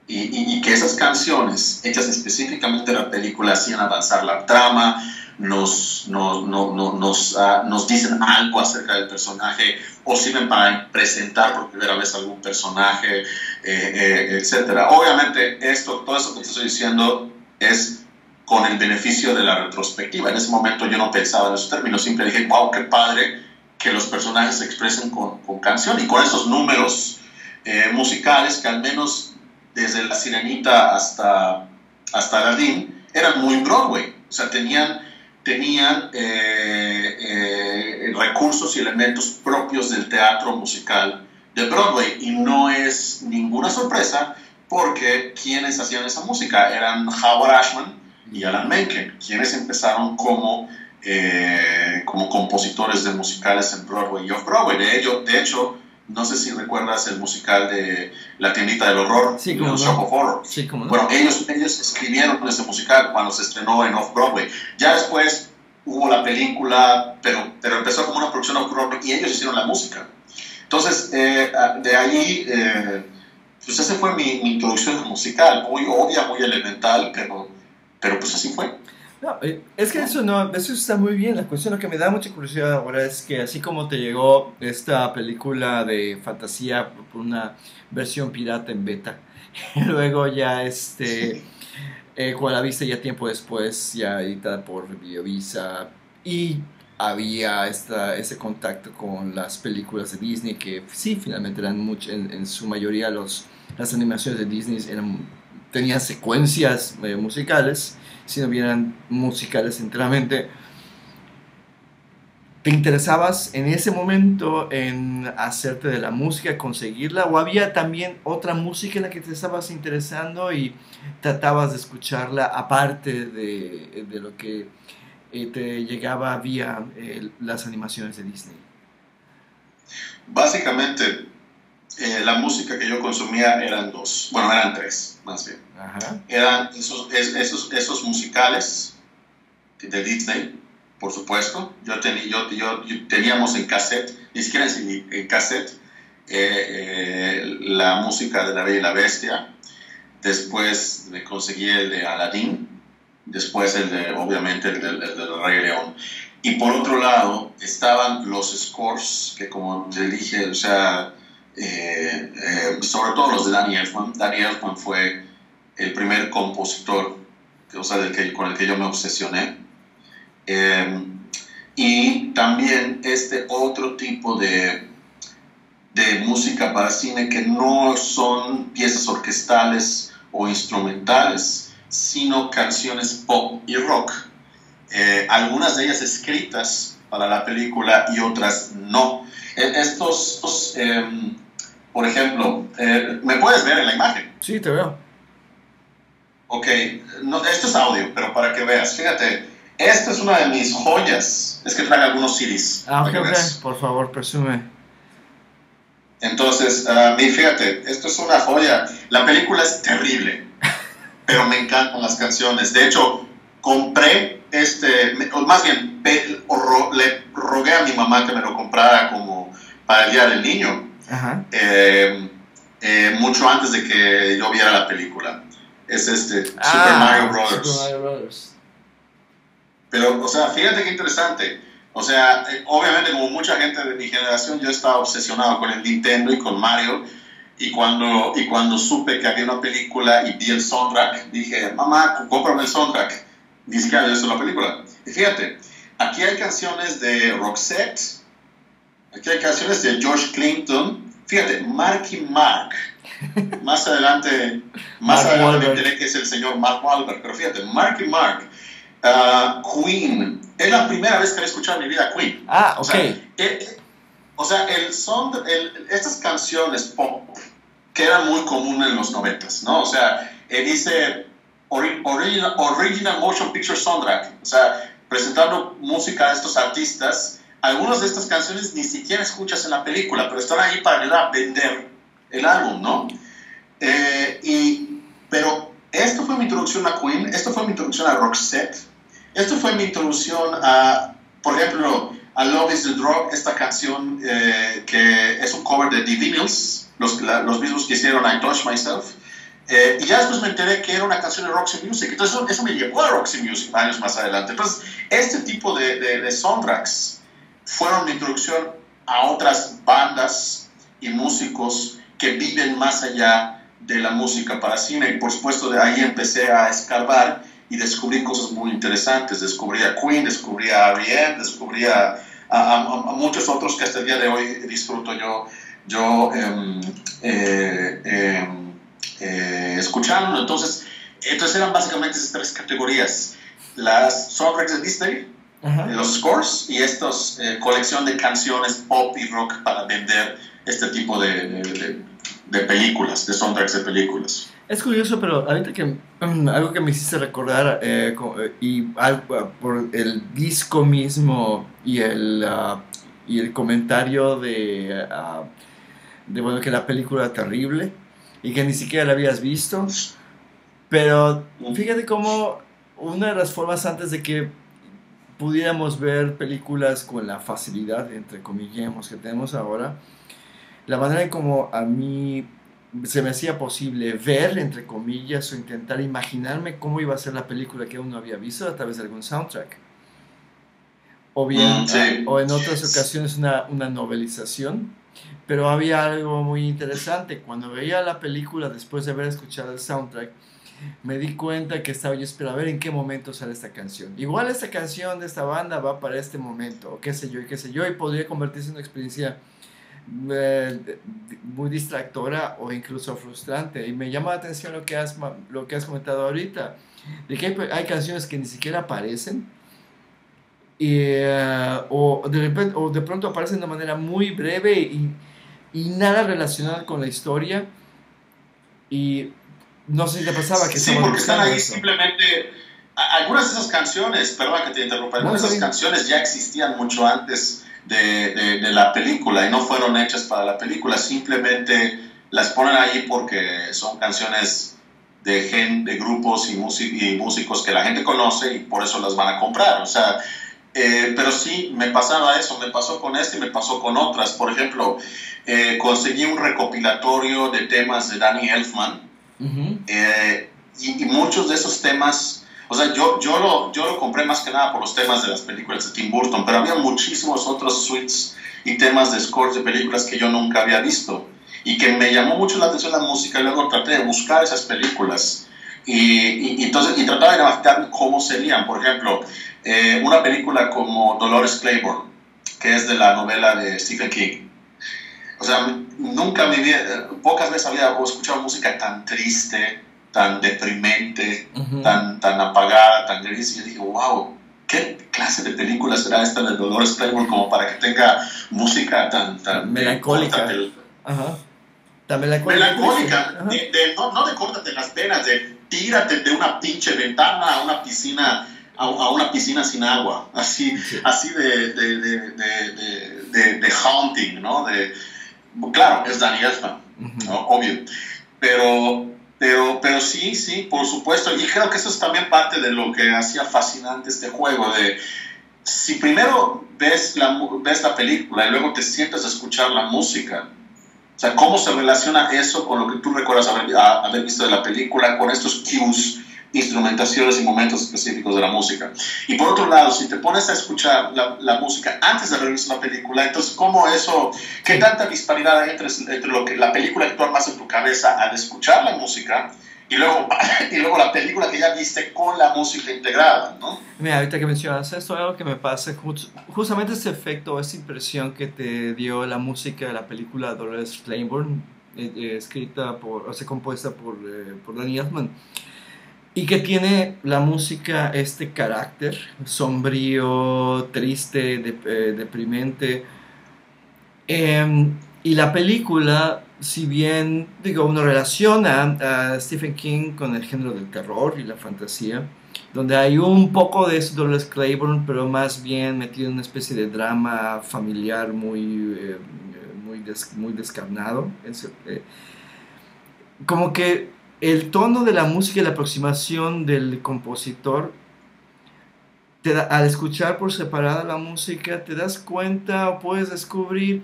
Y, que esas canciones, hechas específicamente en la película, hacían avanzar la trama, nos, nos, nos, ah, nos, dicen algo acerca del personaje o sirven para presentar por primera vez algún personaje, eh, eh, etc. Obviamente, esto, todo eso que te estoy diciendo es con el beneficio de la retrospectiva. En ese momento yo no pensaba en esos términos, siempre dije, wow, qué padre que los personajes se expresen con, con canción y con esos números eh, musicales que al menos desde La Sirenita hasta, hasta Aladdin eran muy Broadway, o sea, tenían, tenían eh, eh, recursos y elementos propios del teatro musical de Broadway. Y no es ninguna sorpresa porque quienes hacían esa música eran Howard Ashman, y Alan Menken, quienes empezaron como, eh, como compositores de musicales en Broadway y Off-Broadway. De, ello, de hecho, no sé si recuerdas el musical de La tiendita del horror, sí, como Shop of Horror. Sí, como Bueno, ellos, ellos escribieron ese musical cuando se estrenó en Off-Broadway. Ya después hubo la película, pero, pero empezó como una producción Off-Broadway y ellos hicieron la música. Entonces, eh, de ahí, eh, pues esa fue mi, mi introducción musical, muy obvia, muy elemental, pero pero pues así fue. No, eh, es que eso no, eso está muy bien. La cuestión lo que me da mucha curiosidad ahora es que así como te llegó esta película de fantasía por una versión pirata en beta, y <laughs> luego ya este, eh, cuando la viste ya tiempo después, ya editada por Videovisa, y había esta, ese contacto con las películas de Disney que sí, finalmente eran mucho, en, su mayoría los, las animaciones de Disney eran tenían secuencias eh, musicales, sino eran musicales enteramente. ¿Te interesabas en ese momento en hacerte de la música, conseguirla? ¿O había también otra música en la que te estabas interesando y tratabas de escucharla aparte de, de lo que eh, te llegaba vía eh, las animaciones de Disney? Básicamente, la música que yo consumía eran dos, bueno, eran tres más bien. Eran esos, esos, esos musicales de Disney, por supuesto. Yo, tenía yo, yo, teníamos en cassette, ni siquiera en, cassette, eh, eh, la música de La Bella y la Bestia. Después me conseguí el de Aladdin. Después el de, obviamente, el del, Rey León. Y por otro lado, estaban los scores, que como te dije, o sea, eh, eh, sobre todo los de Danny Elfman. Danny Elfman fue el primer compositor o sea, con el que yo me obsesioné. Eh, y también este otro tipo de, de música para cine que no son piezas orquestales o instrumentales, sino canciones pop y rock. Algunas de ellas escritas para la película y otras no. Estos, em, por ejemplo, eh, ¿me puedes ver en la imagen? Sí, te veo. Ok, no, esto es audio, pero para que veas, fíjate, esta es una de mis joyas. Es que trae algunos CDs. Ah, ok, ok, por favor, presume. Entonces, uh, fíjate, esto es una joya. La película es terrible, pero me encantan las canciones. De hecho, compré este, o más bien, le rogué a mi mamá que me lo comprara como para el Día del Niño, eh, eh, mucho antes de que yo viera la película. Es este, Super ah, Mario Brothers. Super Mario Brothers. Pero, o sea, fíjate qué interesante. O sea, eh, obviamente como mucha gente de mi generación, yo estaba obsesionado con el Nintendo y con Mario. Y cuando, y cuando supe que había una película y vi el soundtrack, dije, mamá, cómprame el soundtrack. Ni siquiera había visto la película. Y fíjate, aquí hay canciones de Roxette, aquí hay canciones de George Clinton. Fíjate, Marky Mark. Más adelante, más adelante me enteré que es el señor Mark Wahlberg. Pero fíjate, Marky Mark Uh, Queen. Es la primera vez que he escuchado en mi vida Queen. Ah, ok. O sea, el, son, estas canciones pop que eran muy comunes en los noventas, ¿no? O sea, él dice original, original Motion Picture Soundtrack, o sea, presentando música a estos artistas. Algunas de estas canciones ni siquiera escuchas en la película, pero están ahí para ayudar a vender el álbum, ¿no? Eh, y, pero esto fue mi introducción a Queen, esto fue mi introducción a Roxette, esto fue mi introducción a, por ejemplo, a Love is the Drug, esta canción eh, que es un cover de The Vinyls, los, los mismos que hicieron I Touch Myself. Eh, y ya después me enteré que era una canción de Roxy Music. Entonces eso, me llevó a Roxy Music años más adelante. Entonces, este tipo de, de, de soundtracks fueron mi introducción a otras bandas y músicos que viven más allá de la música para cine. Y por supuesto de ahí empecé a escarbar y descubrí cosas muy interesantes. Descubrí a Queen, descubrí a R.E.M., descubrí a, muchos otros que hasta el día de hoy disfruto yo, yo em, eh, em, eh, escuchando. Entonces, entonces eran básicamente esas tres categorías. Las soundtracks de Disney, los scores y esta eh, colección de canciones pop y rock para vender este tipo de, de películas, de soundtracks de películas. Es curioso, pero ahorita que mm, algo que me hiciste recordar eh, eh, y algo, por el disco mismo y el, ah, y el comentario de, ah, de bueno, que la película era terrible y que ni siquiera la habías visto, pero fíjate cómo una de las formas antes de que pudiéramos ver películas con la facilidad, entre comillas, que tenemos ahora, la manera en como a mí se me hacía posible ver, entre comillas, o intentar imaginarme cómo iba a ser la película que aún no había visto a través de algún soundtrack. O bien, mm, o en otras ocasiones una, una novelización. Pero había algo muy interesante. Cuando veía la película después de haber escuchado el soundtrack, me di cuenta que estaba yo esperando ver en qué momento sale esta canción. Igual esta canción de esta banda va para este momento, o qué sé yo, y qué sé yo, y podría convertirse en una experiencia eh, muy distractora o incluso frustrante. Y me llama la atención lo que has, lo que has comentado ahorita, de que hay, canciones que ni siquiera aparecen. Y, eh, o, de repente, o de pronto aparecen de manera muy breve y, y nada relacionada con la historia. Y no sé si te pasaba que... Sí, porque están ahí simplemente... Algunas de esas canciones, perdón que te interrumpa, algunas de esas canciones ya existían mucho antes de, de, la película y no fueron hechas para la película, simplemente las ponen ahí porque son canciones de, gen, de grupos y, y músicos que la gente conoce y por eso las van a comprar. O sea, eh, pero sí, me pasaba eso, me pasó con este y me pasó con otras. Por ejemplo, eh, conseguí un recopilatorio de temas de Danny Elfman eh, y, y, muchos de esos temas o sea, yo, yo, lo, yo lo compré más que nada por los temas de las películas de Tim Burton, pero había muchísimos otros suites y temas de scores de películas que yo nunca había visto y que me llamó mucho la atención la música y luego traté de buscar esas películas. Y, y, entonces, y trataba de imaginar cómo serían, por ejemplo, eh, una película como Dolores Claiborne, que es de la novela de Stephen King. O sea, nunca mi vida, pocas veces había escuchado música tan triste, tan deprimente, tan, tan apagada, tan gris, y yo dije, wow, ¿qué clase de película será esta de Dolores Claiborne como para que tenga música tan, tan melancólica? Ajá. Tan melancólica. Melancólica, de, no, no de córtate las penas, de tírate de una pinche ventana a una piscina a, una piscina sin agua, así, así de, de, de, de, haunting, ¿no? De, claro, es Danny Elfman, obvio, pero, pero, pero sí, sí, por supuesto, y creo que eso es también parte de lo que hacía fascinante este juego, de si primero ves la, ves la película y luego te sientas a escuchar la música, o sea, ¿cómo se relaciona eso con lo que tú recuerdas haber, haber visto de la película, con estos cues instrumentaciones y momentos específicos de la música. Y por otro lado, si te pones a escuchar la, música antes de visto la película, entonces, ¿cómo eso, qué tanta disparidad hay entre, entre lo que la película que tú armas en tu cabeza al escuchar la música y luego, <laughs> y luego la película que ya viste con la música integrada, ¿no? Mira, ahorita que mencionas esto, algo que me pasa, justamente ese efecto, esa impresión que te dio la música de la película Dolores Claiborne, eh, eh, escrita por, o sea, compuesta por, eh, por Danny Elfman y que tiene la música este carácter sombrío, triste, eh, deprimente. Em, y la película, si bien digo, uno relaciona a Stephen King con el género del terror y la fantasía, donde hay un poco de eso Dolores Claiborne, pero más bien metido en una especie de drama familiar muy, eh, muy, muy descarnado. Eh, como que el tono de la música y la aproximación del compositor, te al escuchar por separada la música, te das cuenta o puedes descubrir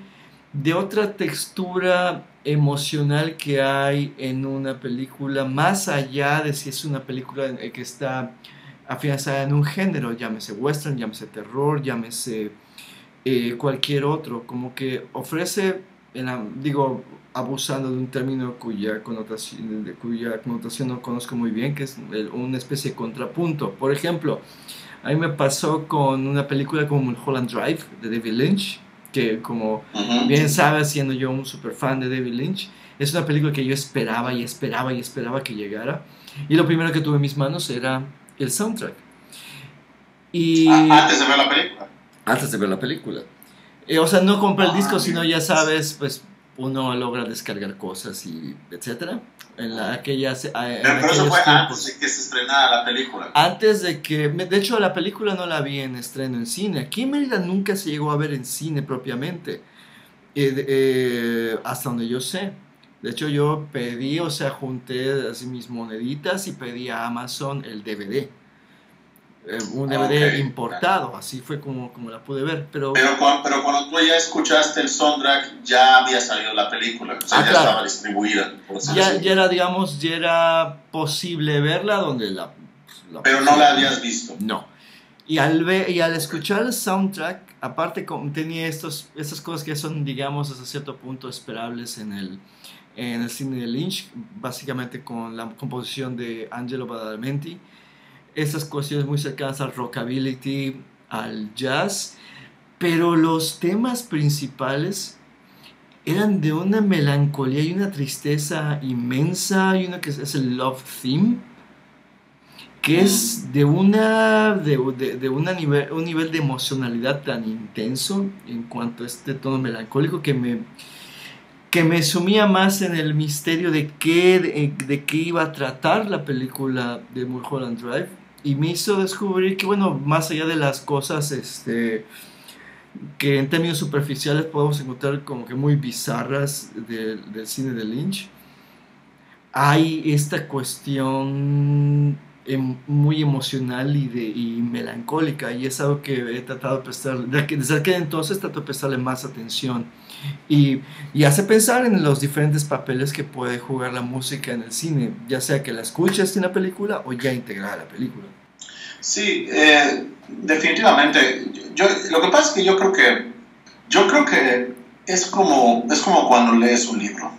de otra textura emocional que hay en una película, más allá de si es una película que está afianzada en un género, llámese western, llámese terror, llámese eh, cualquier otro, como que ofrece, digo, abusando de un término cuya connotación, de cuya connotación no conozco muy bien, que es una especie de contrapunto. Por ejemplo, a mí me pasó con una película como Mulholland Drive de David Lynch, que como bien sabes, siendo yo un super fan de David Lynch, es una película que yo esperaba y esperaba y esperaba que llegara. Y lo primero que tuve en mis manos era el soundtrack. Y, antes de ver la película. Antes de ver la película. Eh, o sea, no compré el ah, disco, sino ya sabes, pues uno logra descargar cosas y etcétera. En la, aquellas, Pero, eso fue antes de que se estrenara la película. Antes de que, de hecho la película no la vi en estreno en cine. Aquí en Mérida nunca se llegó a ver en cine propiamente, eh, eh, hasta donde yo sé. De hecho yo pedí, o sea, junté así mis moneditas y pedí a Amazon el DVD. Eh, un DVD importado, así fue como, como la pude ver. Pero, pero, cuando, pero cuando tú ya escuchaste el soundtrack, ya había salido la película, o sea, ah, ya estaba distribuida. ya, ya, era, digamos, ya era posible verla donde la... pero no la habías visto. No. Y al, ver, y al escuchar el soundtrack, aparte tenía estos, estas cosas que son, digamos, hasta cierto punto esperables en el, en el cine de Lynch, básicamente con la composición de Angelo Badalamenti esas cuestiones muy cercanas al rockabilly, al jazz, pero los temas principales eran de una melancolía y una tristeza inmensa, y una que es el love theme, que es de, una, de, una nivel, un nivel de emocionalidad tan intenso en cuanto a este tono melancólico que me, que me sumía más en el misterio de qué, de, de qué iba a tratar la película de Mulholland Drive y me hizo descubrir que, bueno, más allá de las cosas este, que en términos superficiales podemos encontrar como que muy bizarras del cine de Lynch, hay esta cuestión em, muy emocional y, de, y melancólica y es algo que he tratado de prestar, desde aquel entonces trato de prestarle más atención y, y, hace pensar en los diferentes papeles que puede jugar la música en el cine, ya sea que la escuches en la película o ya integrada a la película. Sí, eh, definitivamente. Yo, lo que pasa es que yo creo que yo creo que es como, es como cuando lees un libro.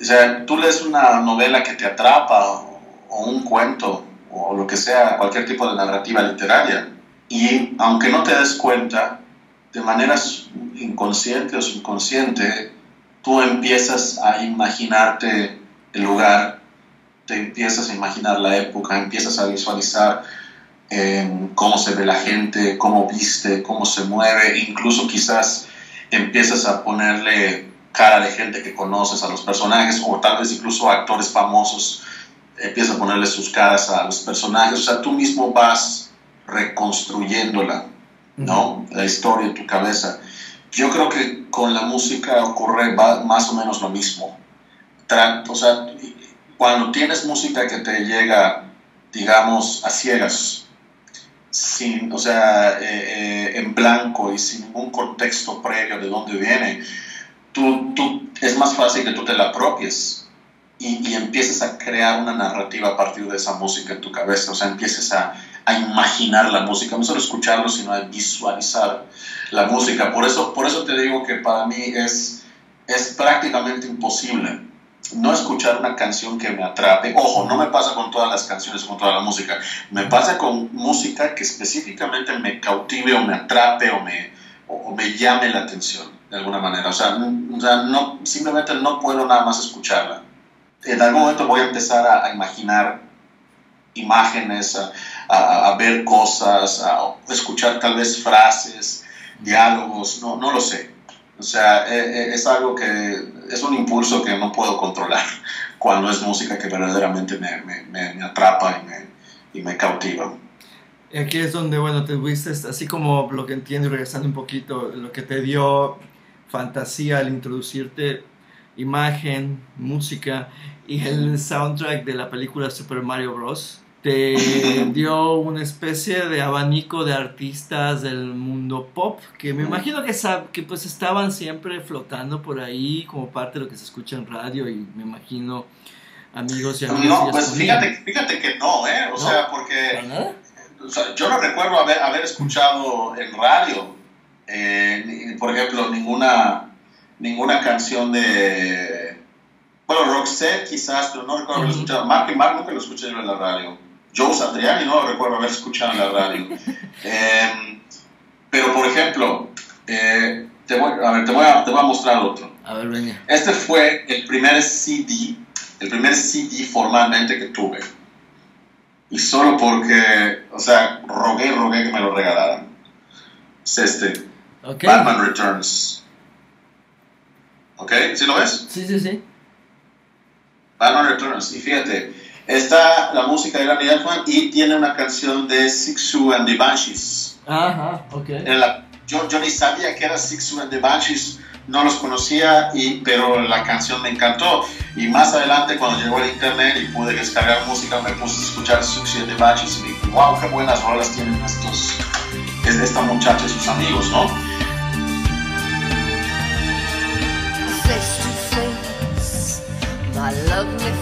O sea, tú lees una novela que te atrapa o, un cuento o lo que sea, cualquier tipo de narrativa literaria. Y aunque no te des cuenta, de manera inconsciente o subconsciente, tú empiezas a imaginarte el lugar, te empiezas a imaginar la época, empiezas a visualizar eh, cómo se ve la gente, cómo viste, cómo se mueve, incluso quizás empiezas a ponerle cara de gente que conoces a los personajes o tal vez incluso actores famosos, empiezas a ponerle sus caras a los personajes, o sea, tú mismo vas reconstruyéndola, ¿no? La historia en tu cabeza. Yo creo que con la música ocurre más o menos lo mismo. o sea, cuando tienes música que te llega, digamos, a ciegas, sin, o sea, eh, eh, en blanco y sin ningún contexto previo de dónde viene, tú, tú, es más fácil que tú te la apropies y, y empieces a crear una narrativa a partir de esa música en tu cabeza, o sea, empieces a, a imaginar la música, no solo escucharlo, sino a visualizar la música. Por eso, por eso te digo que para mí es, es prácticamente imposible no escuchar una canción que me atrape. Ojo, no me pasa con todas las canciones, con toda la música. Me pasa con música que específicamente me cautive o me atrape o me, o, me llame la atención de alguna manera. O sea, no, simplemente no puedo nada más escucharla. En algún momento voy a empezar a, a imaginar imágenes, a, ver cosas, a escuchar tal vez frases, diálogos, no, no lo sé. O sea, e, e, es, algo que es un impulso que no puedo controlar <laughs> cuando es música que verdaderamente me, me, me, atrapa y me, y me cautiva. Y aquí es donde, bueno, te viste, así como lo que entiendo, regresando un poquito, lo que te dio fantasía al introducirte imagen, música y el soundtrack de la película Super Mario Bros. te <laughs> dio una especie de abanico de artistas del mundo pop que me imagino que, que pues estaban siempre flotando por ahí como parte de lo que se escucha en radio y me imagino amigos y amigos. No, pues fíjate, fíjate que no, ¿eh? O sea, porque yo no recuerdo haber, haber escuchado en radio, eh, por ejemplo, ninguna, ninguna canción de... Bueno, Roxette quizás, pero no recuerdo haber escuchado. Mark y Mark nunca lo escuché en la radio. Joe Satriani no lo recuerdo haber escuchado en la radio. <laughs> Em, pero, por ejemplo, eh, te, voy, a ver, te, voy a, te voy a mostrar otro. A ver, venga. Este fue el primer CD, el primer CD formalmente que tuve. Y solo porque, o sea, rogué, rogué que me lo regalaran. Es este. Batman Returns. ¿Ok? ¿Sí lo ves? Sí, sí, sí. Batman Returns. Y fíjate, Está la música de Randy Elfman y tiene una canción de Sixu and the Banshees. Ajá, ok. yo, yo, ni sabía que era Sixu and the Banshees, no los conocía, y, pero la canción me encantó. Y más adelante, cuando llegó el internet y pude descargar música, me puse a escuchar Sixu and the Banshees y dije, wow, qué buenas rolas tienen estos, esta muchacha y sus amigos, ¿no? My lovely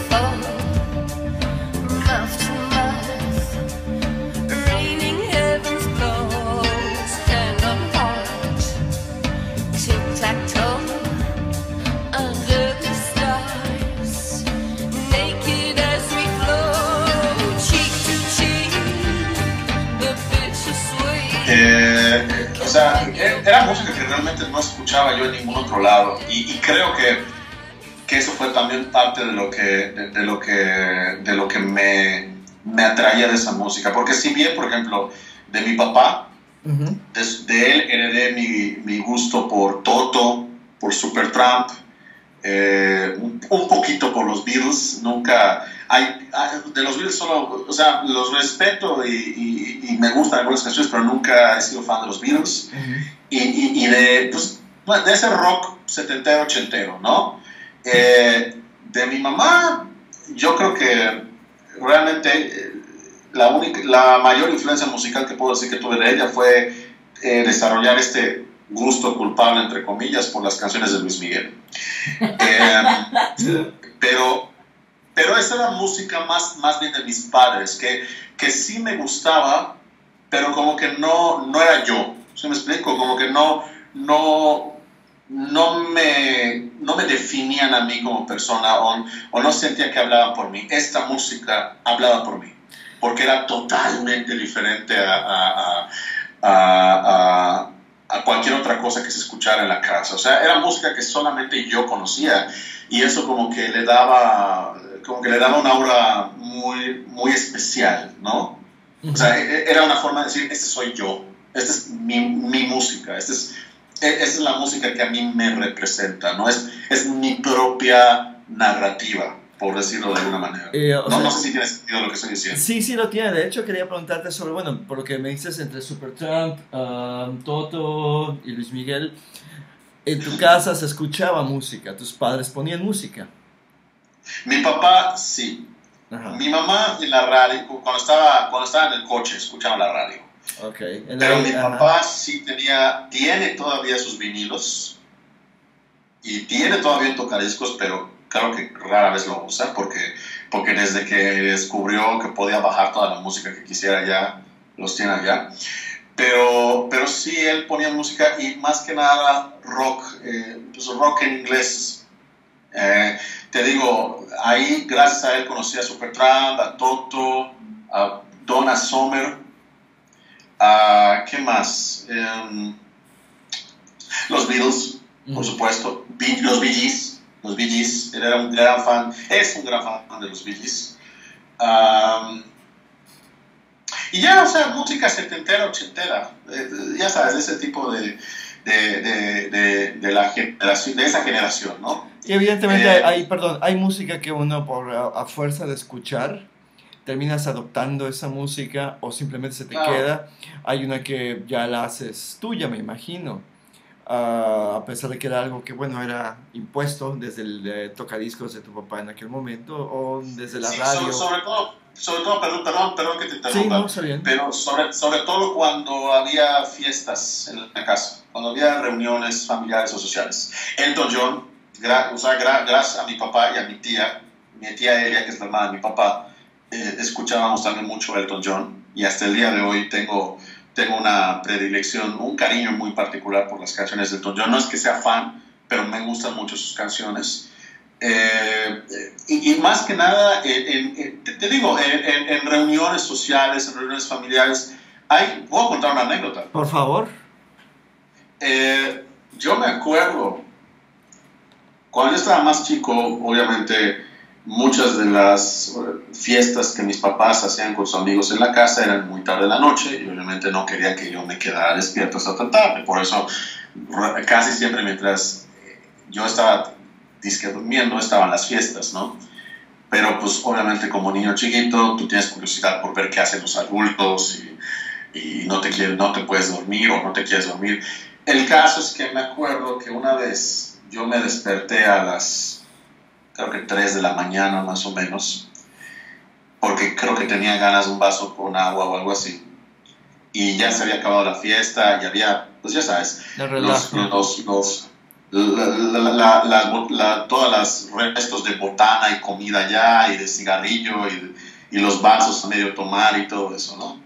o sea, era música que realmente no escuchaba yo en ningún otro lado. Y, creo que, que, eso fue también parte de lo que, de, lo que, de lo que me, me, atraía de esa música, porque si bien, por ejemplo, de mi papá, de, él heredé mi, mi, gusto por Toto, por Supertramp, eh, un, un poquito por los Beatles, nunca hay, de los Beatles solo, o sea, los respeto y, y, me gustan algunas canciones, pero nunca he sido fan de los Beatles. y, y, de, pues, de ese rock setentero, ochentero, ¿no? Eh, de mi mamá, yo creo que realmente eh, la, única, la mayor influencia musical que puedo decir que tuve de ella fue eh, desarrollar este gusto culpable, entre comillas, por las canciones de Luis Miguel. <laughs> pero pero esa era música más, más bien de mis padres, que, que sí me gustaba, pero como que no, no era yo. ¿Se me explico? Como que no, no, no me, no me definían a mí como persona o, o no sentía que hablaban por mí. Esta música hablaba por mí, porque era totalmente diferente a, a, a, a, cualquier otra cosa que se escuchara en la casa. O sea, era música que solamente yo conocía y eso como que le daba, como que le daba una aura muy, muy especial, ¿no? O sea, e, e, era una forma de decir, este soy yo, esta es mi, mi música, este es esa es la música que a mí me representa, ¿no? Es, es mi propia narrativa, por decirlo de alguna manera. Eh, no, no, sé si tiene sentido lo que estoy diciendo. Sí, sí lo tiene. De hecho, quería preguntarte sobre, bueno, por lo que me dices entre Supertramp, um, Toto y Luis Miguel, en tu casa se escuchaba música, tus padres ponían música. Mi papá, sí. Mi mamá en la radio, cuando estaba, cuando estaba en el coche, escuchaba la radio. Okay. Pero mi papá sí tenía, tiene todavía sus vinilos y tiene todavía tocadiscos, pero claro que rara vez lo usa porque, porque desde que descubrió que podía bajar toda la música que quisiera ya, los tiene allá. Pero, pero sí, él ponía música y más que nada rock, eh, pues rock en inglés. Eh, te digo, ahí gracias a él conocí a Supertramp, a Toto, a Donna Summer, Uh, ¿Qué más? Um, los Beatles, por supuesto. los Bee Gees. Los Bee Gees. Él era un gran fan. Es un gran fan de los Bee Gees. Um, y ya, o sea, música setentera, ochentera. Eh, ya sabes, de ese tipo de, de, de, de, la generación, de esa generación, ¿no? Y evidentemente eh, hay, perdón, hay música que uno por a fuerza de escuchar terminas adoptando esa música o simplemente se te queda. Hay una que ya la haces tuya, me imagino. Ah, a pesar de que era algo que, bueno, era impuesto desde el tocadiscos de tu papá en aquel momento o desde la radio. Sobre, todo, sobre todo, perdón, perdón, perdón que te interrumpa. Sí, no, Pero sobre, sobre todo cuando había fiestas en la casa, cuando había reuniones familiares o sociales. Elton John, o sea, gracias a mi papá y a mi tía, mi tía ella, que es la hermana de mi papá, eh, escuchábamos también mucho Elton John y hasta el día de hoy tengo, tengo una predilección, un cariño muy particular por las canciones de Elton John. No es que sea fan, pero me gustan mucho sus canciones. Eh, y, más que nada, te, digo, en, reuniones sociales, en reuniones familiares, hay, voy a contar una anécdota. Por favor. Eh, yo me acuerdo, cuando yo estaba más chico, obviamente muchas de las fiestas que mis papás hacían con sus amigos en la casa eran muy tarde de la noche y obviamente no quería que yo me quedara despierto hasta tan tarde. Por eso casi siempre mientras yo estaba disque durmiendo estaban las fiestas, ¿no? Pero pues obviamente como niño chiquito tú tienes curiosidad por ver qué hacen los adultos y, y no, te quieres, no te puedes dormir o no te quieres dormir. El caso es que me acuerdo que una vez yo me desperté a las creo que 3 de la mañana más o menos, porque creo que tenía ganas de un vaso con agua o algo así. Y ya se había acabado la fiesta y había, pues ya sabes, los, los, la, todas las restos de botana y comida ya y de cigarrillo y, y los vasos a medio tomar y todo eso, ¿no?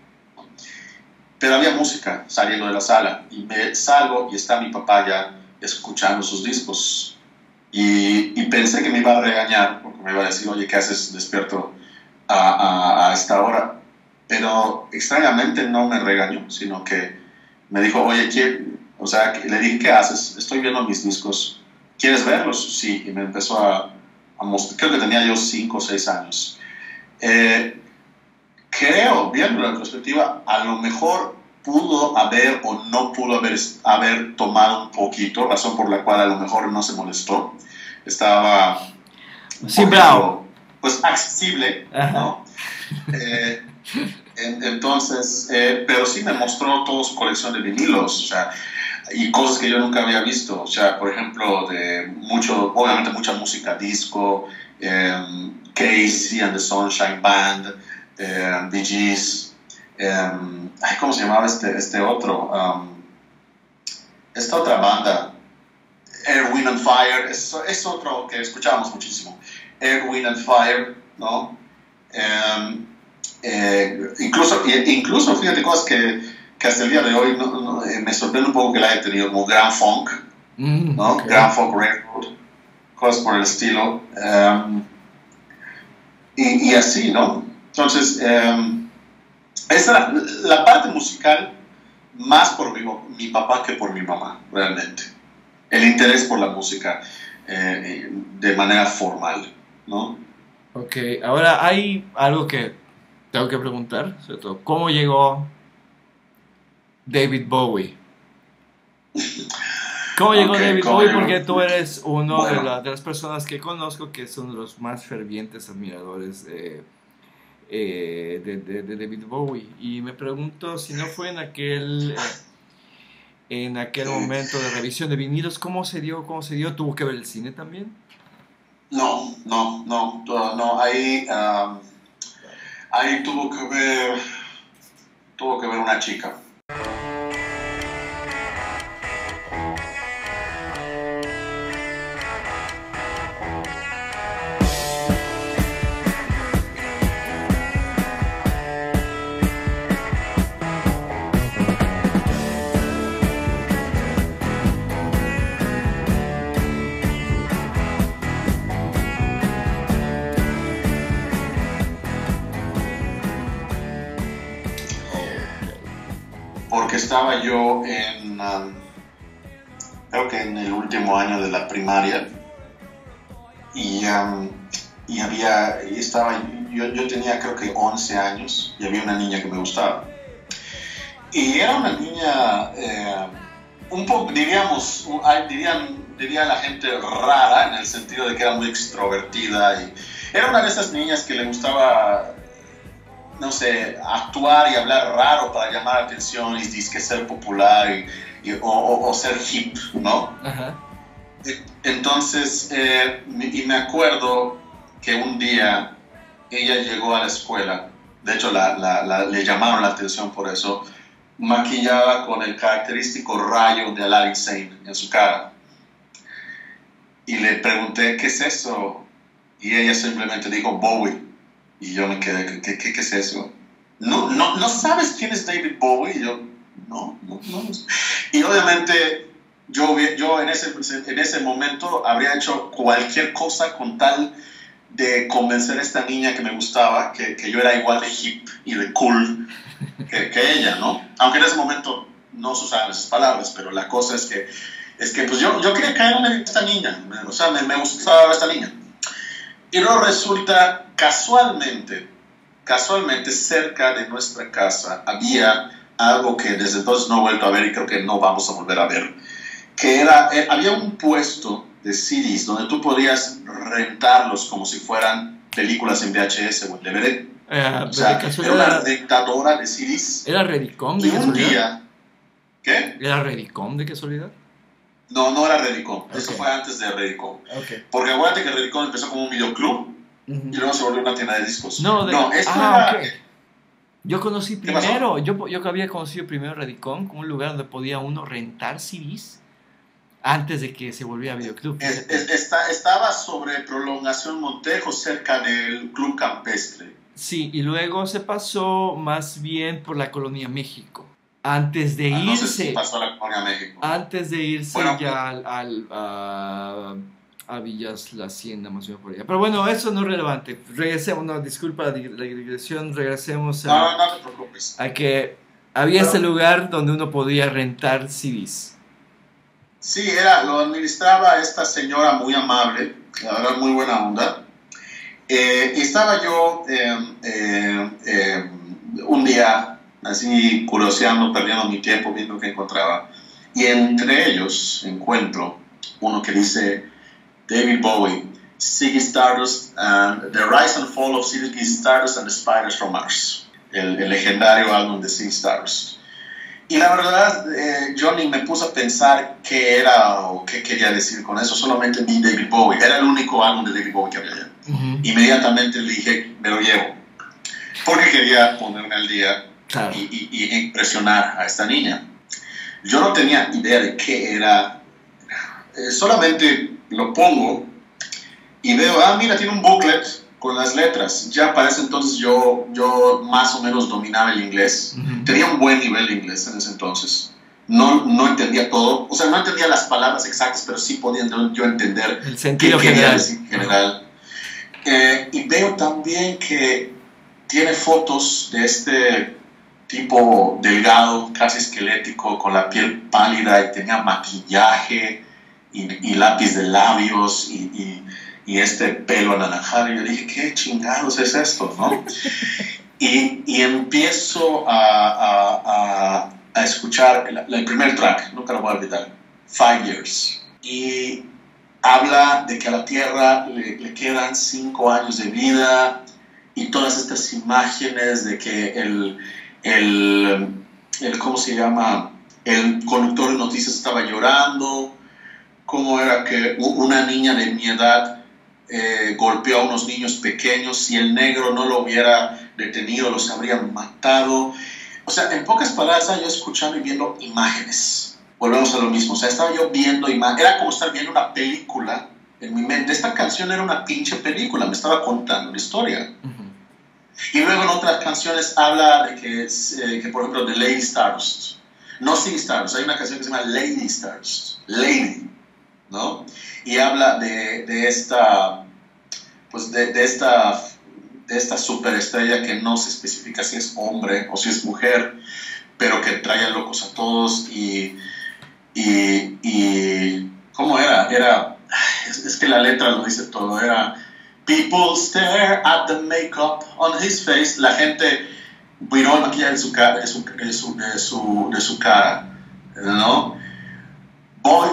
Pero había música saliendo de la sala y me salgo y está mi papá ya escuchando sus discos y, pensé que me iba a regañar, porque me iba a decir, oye, ¿qué haces despierto a, a, esta hora? Pero extrañamente no me regañó, sino que me dijo, oye, ¿quién? o sea, le dije, ¿qué haces? Estoy viendo mis discos. ¿Quieres verlos? Sí, y me empezó a, a mostrar, creo que tenía yo 5 o 6 años. Eh, creo, viendo la perspectiva, a lo mejor pudo haber o no pudo haber, haber tomado un poquito, razón por la cual a lo mejor no se molestó. Estaba... Sí, bravo. Pues accesible, ¿no? Eh, entonces, eh, pero sí me mostró toda su colección de vinilos, o sea, y cosas que yo nunca había visto, o sea, por ejemplo, de mucho, obviamente mucha música disco, um, Casey and the Sunshine Band, um, Bee Gees, Em, ¿cómo se llamaba este, este otro? esta otra banda, Air, Wind and Fire, es, es, otro que escuchábamos muchísimo. Air, Wind and Fire, ¿no? Em, eh, incluso, incluso, fíjate cosas que, que, hasta el día de hoy eh, me sorprende un poco que la haya tenido, como Grand Funk, Mm, ¿no? Grand Funk Railroad, cosas por el estilo. em, y, y así, ¿no? Entonces, em, esa la parte musical más por mi, mi papá que por mi mamá, realmente. El interés por la música eh, de manera formal, ¿no? Ok, ahora hay algo que tengo que preguntar, sobre todo, ¿cómo llegó David Bowie? <laughs> ¿Cómo llegó David ¿cómo Bowie? llegó? Porque tú eres uno de, Bueno. la- de las personas que conozco que son de los más fervientes admiradores de, eh, de, David Bowie. Y me pregunto si no fue en aquel... eh, en aquel momento de revisión de vinilos, ¿cómo se dio? ¿Cómo se dio? ¿Tuvo que ver el cine también? No, no, no, no, ahí, am, ahí tuvo que ver, tuvo que ver una chica. Año de la primaria y, um, y había, y estaba, yo, yo tenía creo que 11 años y había una niña que me gustaba. Y era una niña, eh, un poco, diríamos, dirían, diría la gente rara en el sentido de que era muy extrovertida y era una de esas niñas que le gustaba no sé, actuar y hablar raro para llamar la atención y disque ser popular y, y- o, o- o ser hip, ¿no? Ajá. Entonces, eh, y me acuerdo que un día ella llegó a la escuela, de hecho la- la- la- le llamaron la atención por eso, maquillada con el característico rayo de Aladdin Sane en su cara. Y le pregunté, ¿qué es eso? Y ella simplemente dijo, Bowie. Y yo me quedé, ¿qué, qué, qué es eso? ¿No, no, ¿No sabes quién es David Bowie? Y yo, no, no, no. Y obviamente yo, yo en, ese, en ese momento habría hecho cualquier cosa con tal de convencer a esta niña que me gustaba, que, que yo era igual de hip y de cool que, que ella, ¿no? Aunque en ese momento no se usaban esas palabras, pero la cosa es que, es que pues yo, yo quería caerme en esta niña, o sea, me, me gustaba esta niña. Y luego resulta, casualmente, casualmente cerca de nuestra casa había algo que desde entonces no he vuelto a ver y creo que no vamos a volver a ver, que era, eh, había un puesto de CDs donde tú podías rentarlos como si fueran películas en VHS o en DVD. Eh, O sea, era una dictadora de CDs. ¿Era Redicom de Y un casualidad? día, ¿qué? ¿Era Redicom de casualidad? No, no era Redicom, eso fue antes de Redicom. Porque acuérdate que Redicom empezó como un videoclub y luego se volvió una tienda de discos. No, de, esto ah, era- ok. Yo conocí primero, yo, yo había conocido primero Redicom como un lugar donde podía uno rentar CDs antes de que se volviera videoclub. Es- fíjate. es- está- estaba sobre Prolongación Montejo, cerca del Club Campestre. Sí, y luego se pasó más bien por la colonia México. Antes de Ah, no sé irse, si pasó a la Colonia México. antes de irse Bueno, ya al, al- a, a Villas La Hacienda, más o menos por allá. Pero bueno, eso no es relevante. Regresemos, no, disculpa la dig- la digresión, regresemos a, No, no, no te preocupes. a que había Pero- ese lugar donde uno podía rentar CDs. Sí, era, lo administraba esta señora muy amable, la verdad muy buena onda. Eh, y estaba yo eh, un día así curioseando, perdiendo mi tiempo, viendo qué encontraba. Y entre ellos encuentro uno que dice David Bowie, Ziggy Stardust, and The Rise and Fall of Ziggy Stardust and the Spiders from Mars, el, el legendario álbum de Ziggy Stardust. Y la verdad, eh, Johnny me puso a pensar qué era o qué quería decir con eso. Solamente vi David Bowie. Era el único álbum de David Bowie que había allá. Inmediatamente le dije, me lo llevo. Porque quería ponerme al día Claro. y, y- y impresionar a esta niña. Yo no tenía idea de qué era. Eh, solamente lo pongo y veo, ah, mira, tiene un booklet con las letras. Ya para ese entonces yo, yo más o menos dominaba el inglés. Ujú. Tenía un buen nivel de inglés en ese entonces. no, no entendía todo, o sea, no entendía las palabras exactas, pero sí podía yo entender el sentido general. general. Eh, y veo también que tiene fotos de este tipo delgado, casi esquelético, con la piel pálida y tenía maquillaje y, lápiz de labios y, y, este pelo anaranjado. Y yo dije, ¿qué chingados es esto? ¿no? <laughs> y, y, empiezo a, a, a escuchar el, primer track, nunca lo voy a olvidar, Five Years. Y habla de que a la Tierra le, le quedan cinco años de vida y todas estas imágenes de que el, el, el, ¿cómo se llama? El conductor de noticias estaba llorando, cómo era que una niña de mi edad eh, golpeó a unos niños pequeños, si el negro no lo hubiera detenido los habrían matado. O sea, en pocas palabras, yo escuchando y viendo imágenes. Volvemos a lo mismo. O sea, estaba yo viendo imágenes. Era como estar viendo una película en mi mente. Esta canción era una pinche película. Me estaba contando una historia. Y luego en otras canciones habla de que, eh, que por ejemplo, de Lady Stars. No Sing Stars. Hay una canción que se llama Lady Stars. Lady. ¿No? Y habla de, de esta. Pues de, de esta de esta superestrella que no se especifica si es hombre o si es mujer, pero que trae a locos a todos y, y, y ¿cómo era? Era, es, que la letra lo dice todo, era People stare at the makeup on his face, la gente miró el maquillaje de su, cara, de su, de su, de su, cara, ¿no? Boy,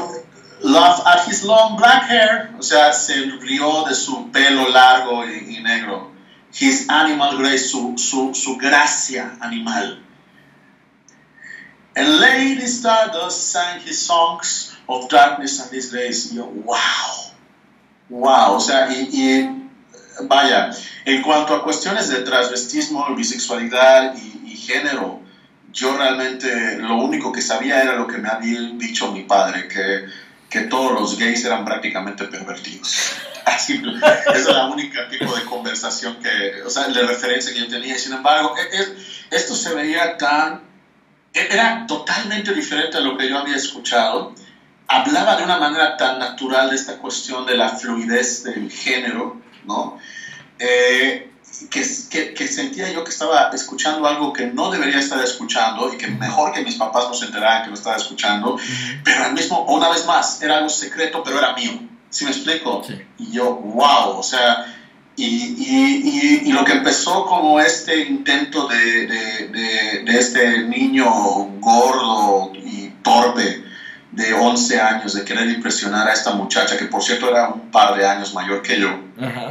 love at his long black hair, o sea, se rió de su pelo largo y, y negro his animal grace, su, su, su gracia animal. And Lady Stardust sang his songs of darkness and his grace. Y yo, wow, wow, o sea, y, y, vaya, en cuanto a cuestiones de transvestismo, bisexualidad y, y género, yo realmente lo único que sabía era lo que me había dicho mi padre, que, que todos los gays eran prácticamente pervertidos. <laughs> Así, esa es la única tipo de conversación que, o sea, de referencia que yo tenía. Sin embargo, e, esto se veía tan, e, era totalmente diferente a lo que yo había escuchado. Hablaba de una manera tan natural de esta cuestión de la fluidez del género, ¿no? Eh, que, que, que, sentía yo que estaba escuchando algo que no debería estar escuchando y que mejor que mis papás no se enteraran que lo estaba escuchando, pero al mismo, una vez más, era algo secreto, pero era mío. ¿Sí me explico? Y yo, wow, o sea, y, y, y, lo que empezó como este intento de, de, de, este niño gordo y torpe de 11 años de querer impresionar a esta muchacha, que por cierto era un par de años mayor que yo,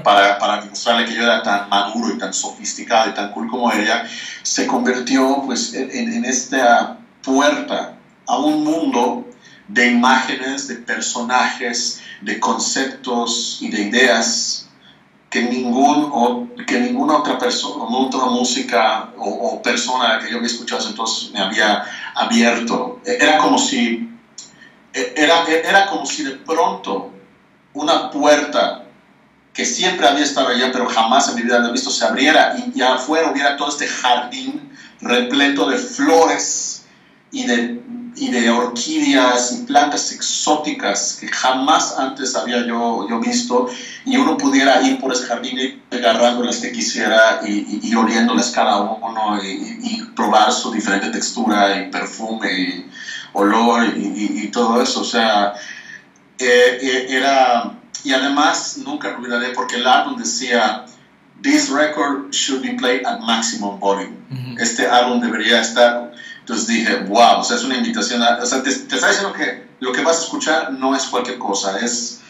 para, para demostrarle que yo era tan maduro y tan sofisticado y tan cool como ella, se convirtió pues en, en esta puerta a un mundo de imágenes, de personajes, de conceptos y de ideas que, ningún, o, que ninguna otra persona, otra música o, persona que yo había escuchado entonces me había abierto. Era como si, era, e, era como si de pronto una puerta que siempre había estado allá, pero jamás en mi vida había visto, se abriera y, y afuera hubiera todo este jardín repleto de flores y de y de orquídeas y plantas exóticas que jamás antes había yo, yo visto. Y uno pudiera ir por ese jardín y agarrando las que quisiera y, y, oliéndolas cada uno y, probar su diferente textura y perfume y olor y, todo eso. O sea, eh, eh, era... Y además, nunca lo olvidaré porque el álbum decía, This record should be played at maximum volume. Este álbum debería estar entonces dije, wow, o sea, es una invitación, o sea, te, te, está diciendo que lo que vas a escuchar no es cualquier cosa, es,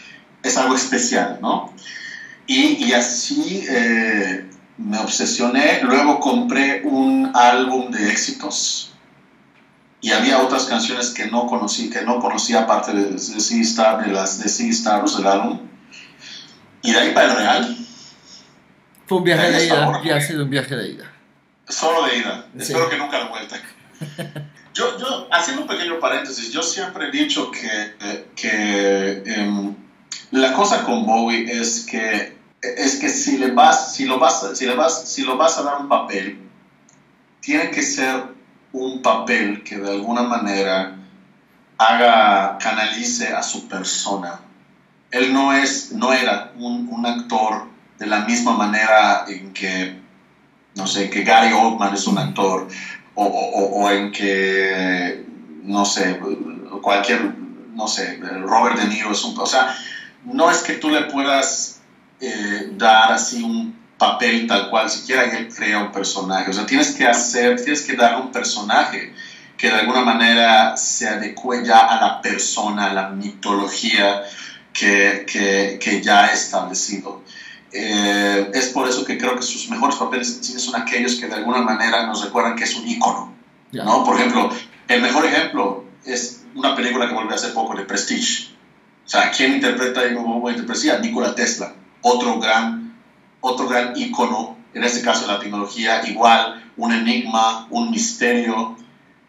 es algo especial, ¿no? Y, y así eh, me obsesioné, luego compré un álbum de éxitos y había otras canciones que no conocí, que no conocía aparte de, de Star, de las de Sea Stars, del álbum. Y de ahí para el Real. Fue un viaje de ida, ya ha sido un viaje de ida. Solo de ida. Espero que nunca de vuelta. <laughs> Yo, yo, haciendo un pequeño paréntesis, yo siempre he dicho que, que em, la cosa con Bowie es que, es que si, le vas, si, lo vas, si, le vas, si lo vas a dar un papel, tiene que ser un papel que de alguna manera haga, canalice a su persona. Él no, es, no era un, un actor de la misma manera en que, no sé, que Gary Oldman es un actor, o, o, o en que, no sé, cualquier, no sé, Robert De Niro es un... O sea, no es que tú le puedas eh, dar así un papel tal cual, siquiera él crea un personaje. O sea, tienes que hacer, tienes que dar un personaje que de alguna manera se adecue ya a la persona, a la mitología que, que, que ya ha establecido. Eh, es por eso que creo que sus mejores papeles en cine son aquellos que de alguna manera nos recuerdan que es un ícono. ¿no? Por ejemplo, el mejor ejemplo es una película que volvió hace poco, de Prestige. O sea, ¿quién interpreta y cómo interpreta? Nikola Tesla, otro gran, otro gran ícono, en este caso la tecnología, igual, un enigma, un misterio,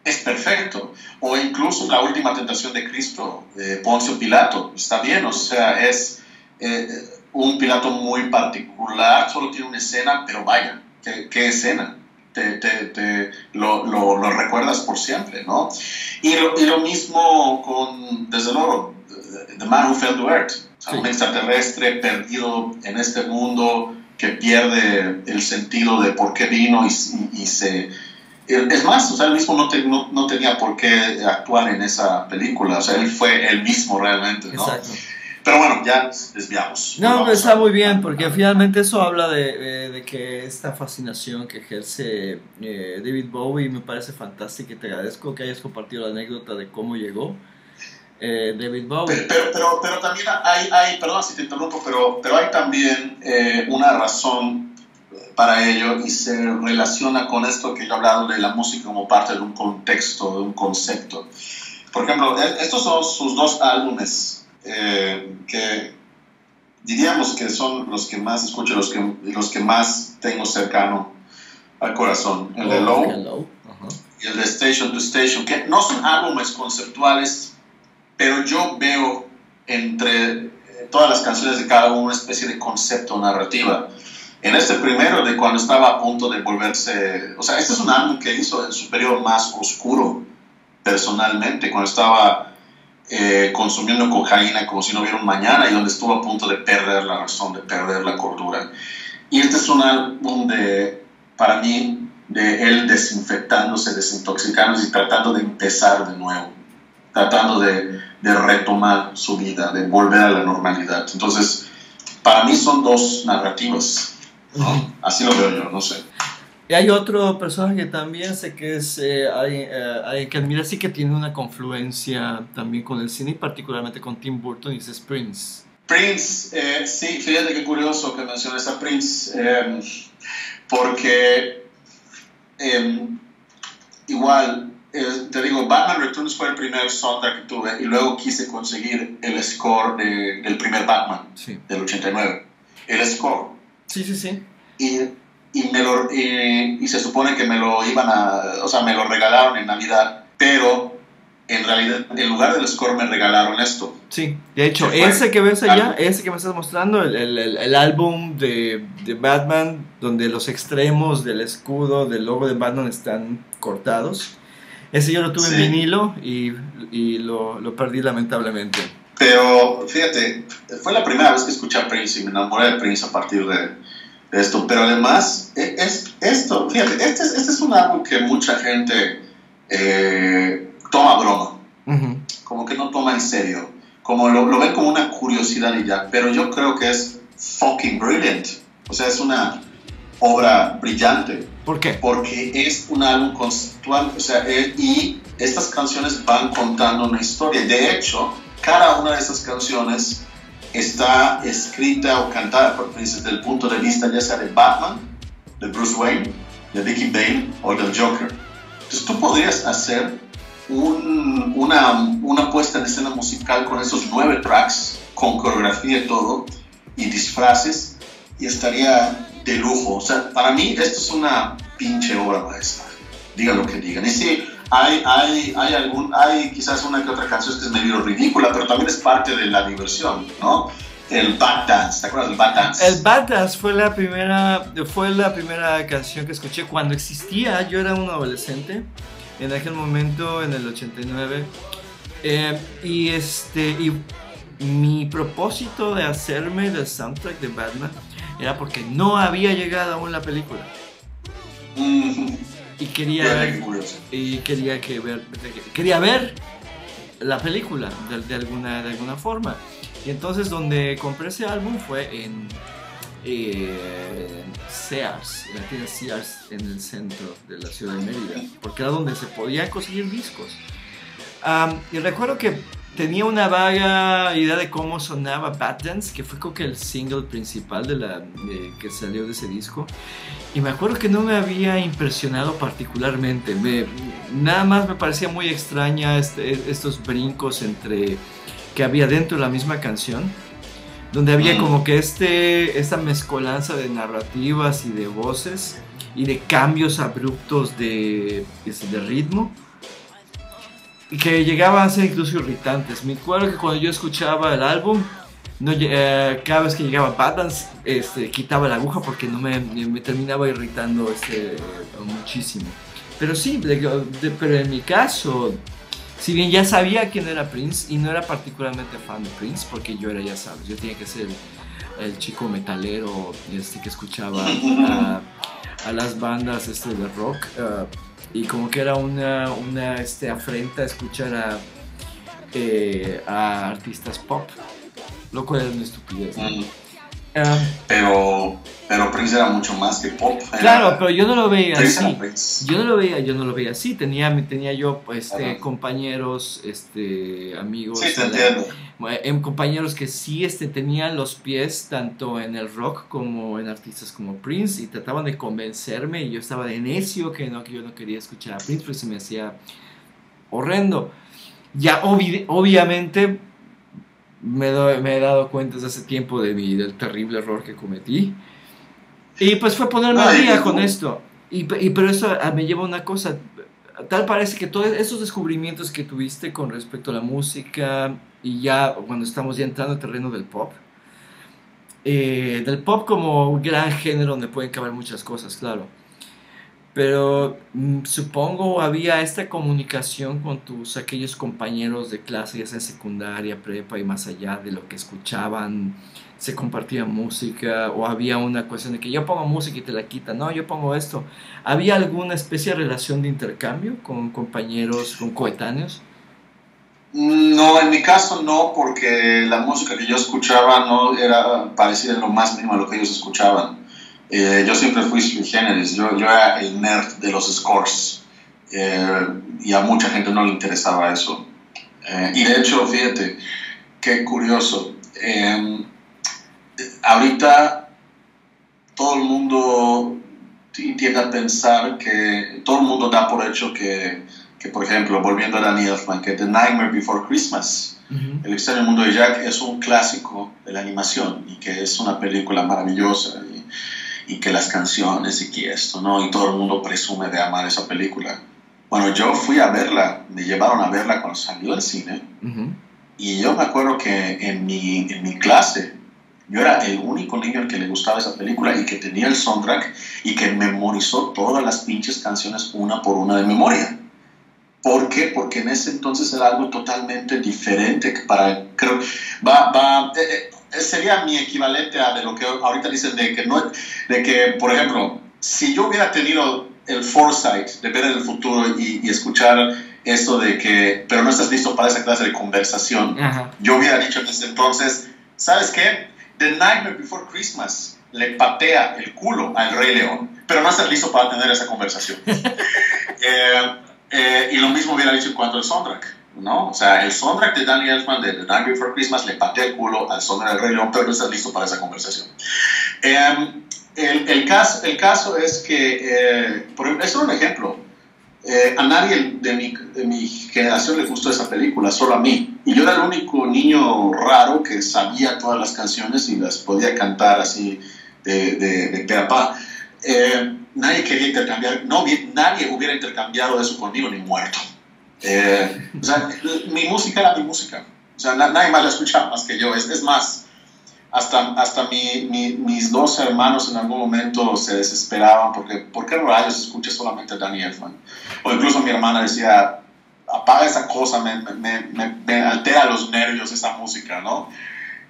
es perfecto. O incluso la última tentación de Cristo, de Poncio Pilato, está bien, o sea, es eh, un Pilato muy particular, solo tiene una escena, pero vaya, ¿qué, qué escena? Te, te, te lo, lo, lo, recuerdas por siempre, ¿no? Y lo, y lo, mismo con, desde luego, The Man Who Fell to Earth, o sea, sí. un extraterrestre perdido en este mundo que pierde el sentido de por qué vino y, y, y se es más, o sea, él mismo no, te, no, no, tenía por qué actuar en esa película, o sea, él fue él mismo realmente, ¿no? Exacto. Pero bueno, ya desviamos. No, pero está muy bien, porque finalmente eso habla de, de, de que esta fascinación que ejerce eh, David Bowie me parece fantástica y te agradezco que hayas compartido la anécdota de cómo llegó eh, David Bowie. Pero, pero, pero, también hay, hay, perdón si te interrumpo, pero, pero hay también eh, una razón para ello y se relaciona con esto que yo he hablado de la música como parte de un contexto, de un concepto. Por ejemplo, estos son sus dos álbumes eh, que diríamos que son los que más escucho, los que, los que más tengo cercano al corazón. El de Low Hello. Ajá. y el de Station to Station, que no son álbumes conceptuales, pero yo veo entre todas las canciones de cada uno una especie de concepto narrativa. En este primero, de cuando estaba a punto de volverse, o sea, este es un álbum que hizo en su periodo más oscuro, personalmente, cuando estaba eh, consumiendo cocaína como si no hubiera un mañana y donde estuvo a punto de perder la razón, de perder la cordura. Y este es un álbum de, para mí, de él desinfectándose, desintoxicándose y tratando de empezar de nuevo, tratando de, de retomar su vida, de volver a la normalidad. Entonces, para mí son dos narrativas. ¿no? Así lo veo yo, no sé. Y hay otro personaje que también sé que es eh, alguien, eh, que admira, sí que tiene una confluencia también con el cine y particularmente con Tim Burton y es Prince. Prince, eh, sí, fíjate qué curioso que menciones a Prince, em, porque em, igual, eh, te digo, Batman Returns fue el primer soundtrack que tuve y luego quise conseguir el score de, del primer Batman, sí. del 89. El score. Sí, sí, sí. Y y, me lo, y, y, se supone que me lo iban a, o sea, me lo regalaron en Navidad, pero en realidad en lugar del score me regalaron esto. Sí, de hecho, ese que ves allá, ese que me estás mostrando, el, el, el, el álbum de, de, Batman, donde los extremos del escudo, del logo de Batman están cortados. Ese yo lo tuve sí. en vinilo y, y lo, lo perdí lamentablemente. Pero fíjate, fue la primera vez que escuché a Prince y me enamoré de Prince a partir de, esto, pero además, e, es, esto, fíjate, este es, este es un álbum que mucha gente eh, toma broma, uh -huh. como que no toma en serio, como lo, lo ven como una curiosidad y ya, pero yo creo que es fucking brilliant, o sea, es una obra brillante. ¿Por qué? Porque es un álbum conceptual, o sea, eh, y estas canciones van contando una historia. De hecho, cada una de estas canciones está escrita o cantada por desde el punto de vista ya sea de Batman, de Bruce Wayne, de Dickie Bane o del Joker. Entonces tú podrías hacer un, una, una puesta en escena musical con esos nueve tracks, con coreografía y todo, y disfraces, y estaría de lujo. O sea, para mí esto es una pinche obra maestra. Digan lo que digan. Y sí, hay, hay, hay, algún, hay quizás una que otra canción que es medio ridícula, pero también es parte de la diversión, ¿no? El Bad Dance, ¿te acuerdas del Bad Dance? El Bad Dance fue la primera, fue la primera canción que escuché cuando existía, yo era un adolescente, en aquel momento, en el 89, Eh, y este, y mi propósito de hacerme el soundtrack de Batman era porque no había llegado aún la película. Mm, <laughs> Y quería ver, y quería que ver, quería ver la película de, de alguna, de alguna forma. Y entonces donde compré ese álbum fue en eh, Sears, en la tienda Sears en el centro de la ciudad de Mérida, porque era donde se podía conseguir discos. Y recuerdo que tenía una vaga idea de cómo sonaba Bad Dance, que fue creo que el single principal de la, de- que salió de ese disco. Y me acuerdo que no me había impresionado particularmente. Me, nada más me parecía muy extraña este- estos brincos entre que había dentro de la misma canción. Donde había Mm. como que este, esta mezcolanza de narrativas y de voces y de cambios abruptos de, de ritmo que llegaban a ser incluso irritantes. Me acuerdo que cuando yo escuchaba el álbum, no, eh, cada vez que llegaba Bad Dance, este, quitaba la aguja porque no me, me terminaba irritando este, muchísimo. Pero sí, de- de- pero en mi caso, si bien ya sabía quién era Prince y no era particularmente fan de Prince, porque yo era, ya sabes, yo tenía que ser el, chico metalero este, que escuchaba a, a las bandas este, de rock. ah, y como que era una, una este, afrenta escuchar a, eh, a artistas pop, lo cual era una estupidez. ¿no? Mm, Ah, pero, pero Prince era mucho más que pop. era- claro, pero yo no lo veía Prince así. Yo no lo veía, yo no lo veía así. Tenía, tenía yo pues, este, compañeros, este, amigos, Sí, te la- entiendo. em, compañeros que sí este, tenían los pies tanto en el rock como en artistas como Prince y trataban de convencerme y yo estaba de necio que no, que yo no quería escuchar a Prince porque se me hacía horrendo. Ya obvi- obviamente me, doy- me he dado cuenta desde hace tiempo de mi, del terrible error que cometí. Y pues fue ponerme al día con esto. Y, y- pero eso ah, me lleva a una cosa. Tal parece que todos esos descubrimientos que tuviste con respecto a la música y ya cuando estamos ya entrando al terreno del pop, eh, del pop como un gran género donde pueden caber muchas cosas, claro. Pero mm, supongo había esta comunicación con tus aquellos compañeros de clase, ya sea secundaria, prepa y más allá de lo que escuchaban, se compartía música o había una cuestión de que yo pongo música y te la quitan, no, yo pongo esto. ¿Había alguna especie de relación de intercambio con compañeros, con coetáneos? No, en mi caso no, porque la música que yo escuchaba no era parecida en lo más mínimo a lo que ellos escuchaban. Eh, yo siempre fui sui generis, yo, yo era el nerd de los scores eh, y a mucha gente no le interesaba eso. Eh, y de hecho, fíjate, qué curioso. Ahorita todo el mundo ti- tiende a pensar que todo el mundo da por hecho que, que, por ejemplo, volviendo a Danny Elfman, que The Nightmare Before Christmas, El extraño mundo de Jack es un clásico de la animación y que es una película maravillosa y, y que las canciones y que esto, ¿no? Y todo el mundo presume de amar esa película. Bueno, yo fui a verla, me llevaron a verla cuando salió al cine y yo me acuerdo que en mi, en mi clase yo era el único niño al que le gustaba esa película y que tenía el soundtrack y que memorizó todas las pinches canciones una por una de memoria. ¿Por qué? Porque en ese entonces era algo totalmente diferente para, creo, va, va, eh, eh, sería mi equivalente a de lo que ahorita dicen de que no, de que, por ejemplo, si yo hubiera tenido el foresight de ver en el futuro y, y escuchar esto de que, pero no estás listo para esa clase de conversación, Ajá. yo hubiera dicho en ese entonces, ¿sabes qué? The Nightmare Before Christmas le patea el culo al Rey León, pero no estás listo para tener esa conversación. <laughs> Eh, eh, y lo mismo hubiera dicho en cuanto al soundtrack, ¿no? O sea, el soundtrack de Danny Elfman de The Night Before Christmas le patea el culo al soundtrack del Rey León, pero no estás listo para esa conversación. Eh, el, el, caso, el caso es que, eh, por ejemplo, es un ejemplo. Eh, a nadie de mi, de mi generación le gustó esa película, solo a mí. Y yo era el único niño raro que sabía todas las canciones y las podía cantar así de, de, de pe a pa. Eh, nadie quería intercambiar, no, nadie hubiera intercambiado eso conmigo ni muerto. Eh, o sea, mi música era mi música. O sea, na, nadie más la escuchaba más que yo. Es, es más, hasta, hasta mi, mi, mis dos hermanos en algún momento se desesperaban porque, ¿por qué rayos escuchas solamente Danny Elfman? O incluso mi hermana decía, apaga esa cosa, me, altera los nervios esa música, ¿no?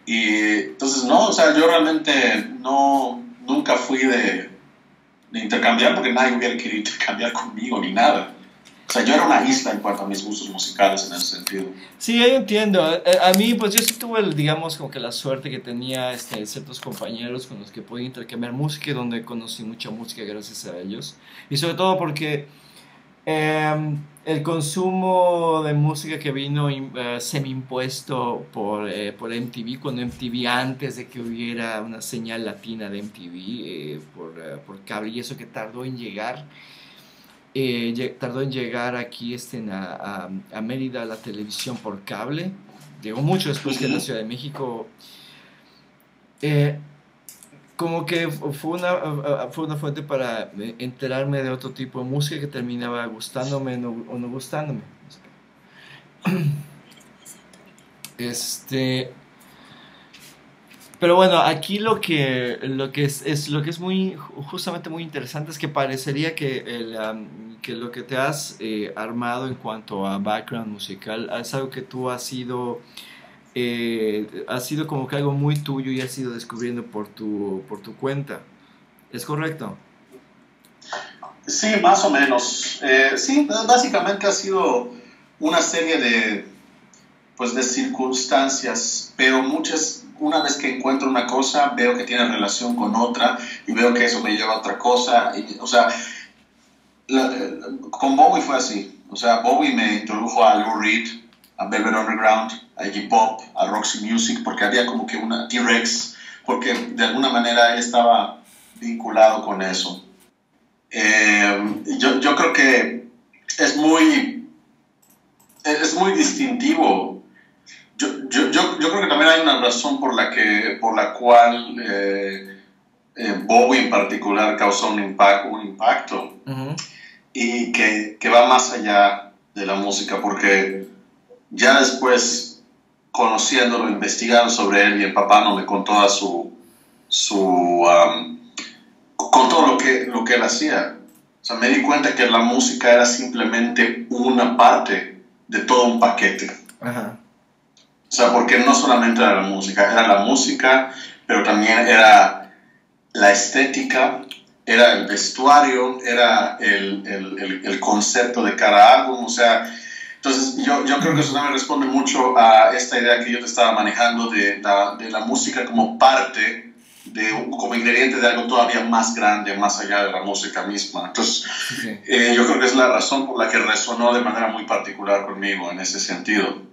Y entonces, no, o sea, yo realmente no, nunca fui de, de intercambiar porque nadie hubiera querido <laughs> intercambiar conmigo ni nada. O sea, yo era una isla en cuanto a mis gustos musicales en ese sentido. Sí, yo entiendo. A, a mí, pues yo sí tuve, digamos, como que la suerte que tenía este, ciertos compañeros con los que podía intercambiar música y donde conocí mucha música gracias a ellos. Y sobre todo porque eh, el consumo de música que vino uh, semi-impuesto por, eh, por MTV, cuando MTV, antes de que hubiera una señal latina de MTV eh, por, uh, por cable, y eso que tardó en llegar. Eh, tardó en llegar aquí este, a, a, a, Mérida la televisión por cable. Llegó mucho después que en la Ciudad de México. Eh, como que fue una, fue una fuente para enterarme de otro tipo de música que terminaba gustándome no, o no gustándome. Este. Pero bueno, aquí lo que, lo que es, lo que es muy, justamente muy interesante es que parecería que, que lo que te has eh, armado en cuanto a background musical es algo que tú has sido, eh, sido como que algo muy tuyo y has ido descubriendo por tu, por tu cuenta. ¿Es correcto? Sí, más o menos. Eh, sí, básicamente ha sido una serie de, pues, de circunstancias, pero muchas una vez que encuentro una cosa, veo que tiene relación con otra y veo que eso me lleva a otra cosa. Y, o sea, con Bowie fue así. O sea, Bowie me introdujo a Lou Reed, a Velvet Underground, a Iggy Pop, a Roxy Music, porque había como que una T-Rex, porque de alguna manera él estaba vinculado con eso. Eh, yo, yo creo que es muy, es muy distintivo yo, yo, yo, yo, creo que también hay una razón por la, que, por la cual eh, eh, Bowie en particular causó un, impact, un impacto uh -huh. y que, que, va más allá de la música, porque ya después, conociéndolo, investigando sobre él y empapándome con toda su, su um, con todo lo que, lo que él hacía, o sea, me di cuenta que la música era simplemente una parte de todo un paquete. O sea, porque no solamente era la música, era la música, pero también era la estética, era el vestuario, era el, el, el, concepto de cada álbum, o sea, entonces yo, yo creo que eso también responde mucho a esta idea que yo te estaba manejando de, de, de la música como parte de, como ingrediente de algo todavía más grande, más allá de la música misma. Entonces, okay. eh, yo creo que es la razón por la que resonó de manera muy particular conmigo en ese sentido.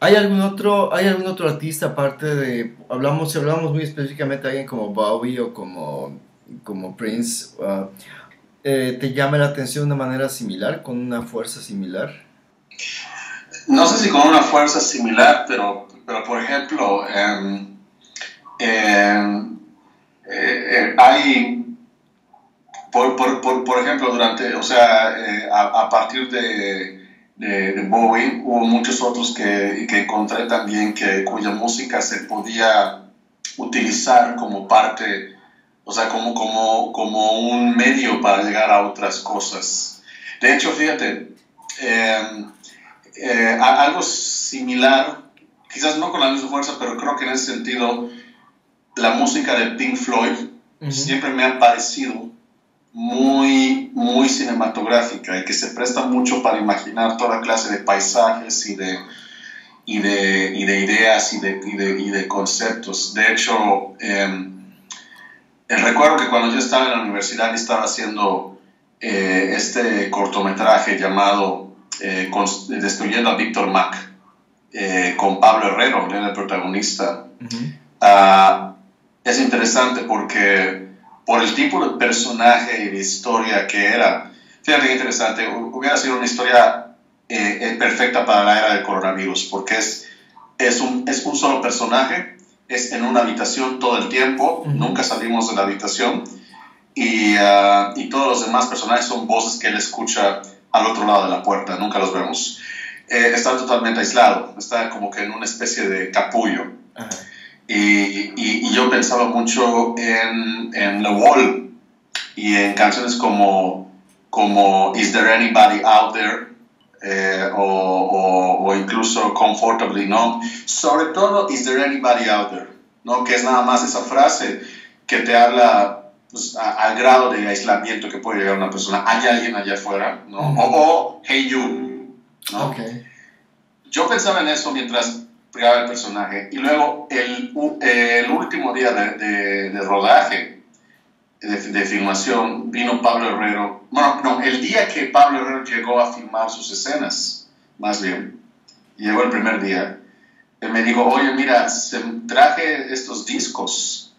¿Hay algún otro, hay algún otro artista aparte de, hablamos, si hablamos muy específicamente de alguien como Bowie o como, como Prince, uh, eh, ¿te llama la atención de una manera similar, con una fuerza similar? No sé si con una fuerza similar, pero, pero por ejemplo, eh, eh, hay, por, por, por, por, ejemplo, durante, o sea, a partir de de, de, Bowie, hubo muchos otros que, que encontré también que, cuya música se podía utilizar como parte, o sea, como, como, como un medio para llegar a otras cosas. De hecho, fíjate, eh, eh, algo similar, quizás no con la misma fuerza, pero creo que en ese sentido, la música de Pink Floyd uh -huh. siempre me ha parecido muy, muy cinematográfica y que se presta mucho para imaginar toda clase de paisajes y de, y de, y de ideas y de, y, de, y de, conceptos. De hecho, eh, recuerdo que cuando yo estaba en la universidad y estaba haciendo eh, este cortometraje llamado eh, Destruyendo a Víctor Mac, eh, con Pablo Herrero, el protagonista. Uh -huh. uh, es interesante porque por el tipo de personaje y de historia que era. Fíjate qué interesante, hubiera sido una historia eh, perfecta para la era del coronavirus, porque es, es, un, es un solo personaje, es en una habitación todo el tiempo, uh -huh. nunca salimos de la habitación, y, uh, y, todos los demás personajes son voces que él escucha al otro lado de la puerta, nunca los vemos. Eh, está totalmente aislado, está como que en una especie de capullo. Uh -huh. Y, y, y, yo pensaba mucho en, en The Wall y en canciones como, como Is There Anybody Out There, eh, o, o, o, incluso comfortably numb. Sobre todo, is there anybody out there? ¿no? Que es nada más esa frase que te habla pues, al grado de aislamiento que puede llegar una persona. ¿Hay alguien allá afuera? ¿no? o, hey you. ¿no? Okay. Yo pensaba en eso mientras creaba el personaje. Y luego, el, el último día de, de, de rodaje, de, de, filmación, vino Pablo Herrero. Bueno, no, el día que Pablo Herrero llegó a filmar sus escenas, más bien, llegó el primer día, él me dijo, oye, mira, se, traje estos discos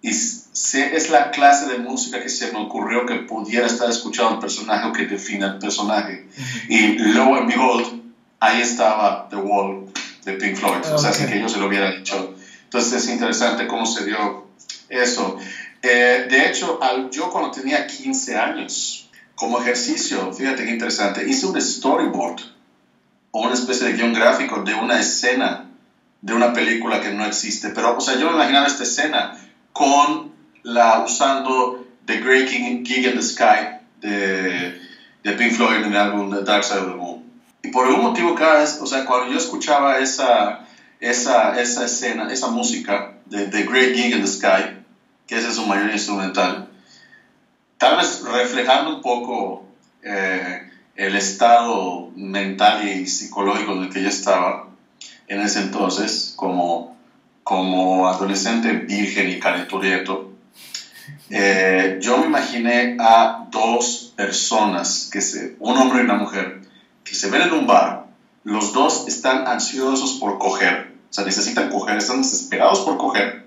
y se, es la clase de música que se me ocurrió que pudiera estar escuchando el personaje o que defina el personaje. Y lo and behold, ahí estaba The Wall de Pink Floyd, okay. o sea, sin que yo se lo hubiera dicho. Entonces es interesante cómo se dio eso. Eh, de hecho, al, yo cuando tenía 15 años, como ejercicio, fíjate qué interesante, hice un storyboard o una especie de guion gráfico de una escena de una película que no existe. Pero, o sea, yo me imaginaba esta escena con la, usando The Great King, Gig in the Sky de, de Pink Floyd en el álbum The Dark Side of the Moon. Y por algún motivo, cada vez, o sea, cuando yo escuchaba esa, esa, esa escena, esa música de The Great Gig in the Sky, que ese es su mayor instrumental, tal vez reflejando un poco eh, el estado mental y psicológico en el que yo estaba en ese entonces, como, como adolescente virgen y calenturiento, eh, yo me imaginé a dos personas, que se, un hombre y una mujer, que se ven en un bar, los dos están ansiosos por coger, o sea, necesitan coger, están desesperados por coger,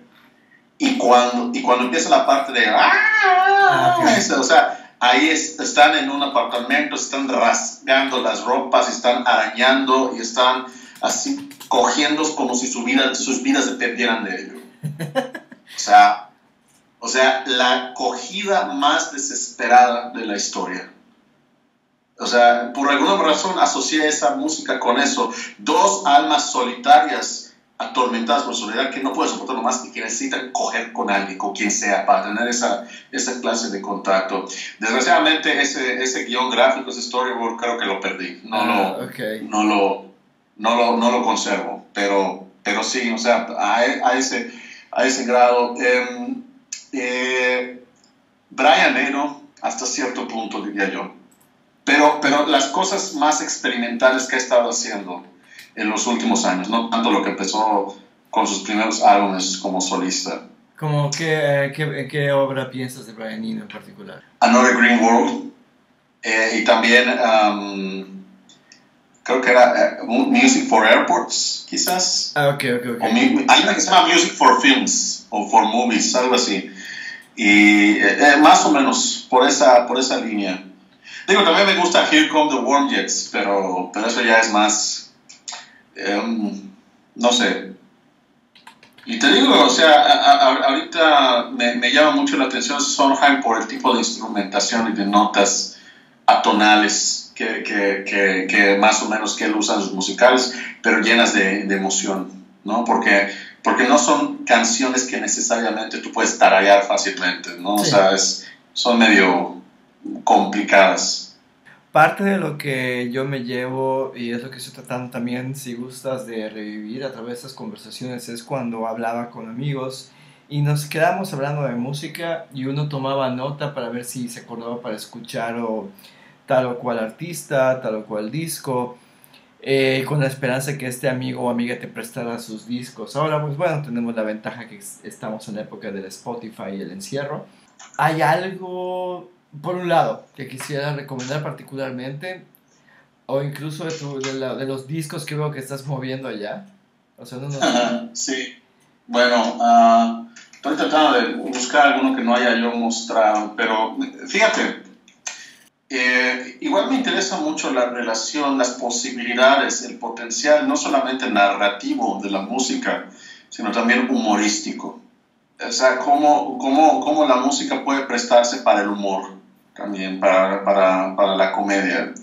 y cuando, y cuando empieza la parte de, ¡ah! o sea, ahí es, están en un apartamento, están rasgando las ropas, están arañando y están así cogiendo como si su vida, sus vidas dependieran de ello. O sea, o sea, la cogida más desesperada de la historia. O sea, por alguna razón asocié esa música con eso. Dos almas solitarias atormentadas por soledad que no pueden soportarlo más y que necesitan coger con alguien, con quien sea, para tener esa, esa clase de contacto. Desgraciadamente, ese, ese guion gráfico, ese storyboard, creo que lo perdí. No, Ah, lo, ok. no, lo, no, lo, no lo conservo, pero, pero sí, o sea, a, a ese, a ese grado. Eh, eh, Brian Eno, hasta cierto punto, diría yo. Pero, pero las cosas más experimentales que ha estado haciendo en los últimos años, no tanto lo que empezó con sus primeros álbumes como solista. Como qué, qué, qué obra piensas de Brian Eno en particular? Another Green World eh, y también um, creo que era uh, Music for Airports, quizás. Ah, ok, ok, ok. O hay una que se llama Music for Films o for Movies, algo así. Y eh, más o menos por esa, por esa línea. Digo, también me gusta Here Come the Warm Jets, pero, pero eso ya es más, eh, no sé. Y te digo, o sea, a, a, ahorita me, me, llama mucho la atención Sondheim por el tipo de instrumentación y de notas atonales que, que, que, que más o menos que él usa en sus musicales, pero llenas de, de emoción, ¿no? Porque, porque no son canciones que necesariamente tú puedes tararear fácilmente, ¿no? Sí. O sea, es, son medio complicadas. Parte de lo que yo me llevo, y es lo que estoy tratando también, si gustas, de revivir a través de estas conversaciones, es cuando hablaba con amigos y nos quedamos hablando de música y uno tomaba nota para ver si se acordaba para escuchar o tal o cual artista, tal o cual disco, eh, con la esperanza que este amigo o amiga te prestara sus discos. Ahora, pues bueno, tenemos la ventaja que estamos en la época del Spotify y el encierro. Hay algo por un lado, que quisiera recomendar particularmente, o incluso de, tu, de, la, de, los discos que veo que estás moviendo allá. O sea, no, no... sí, bueno, uh, estoy tratando de buscar alguno que no haya yo mostrado, pero fíjate, eh, igual me interesa mucho la relación, las posibilidades, el potencial, no solamente narrativo de la música, sino también humorístico. O sea, cómo, cómo, cómo la música puede prestarse para el humor también, para, para, para la comedia.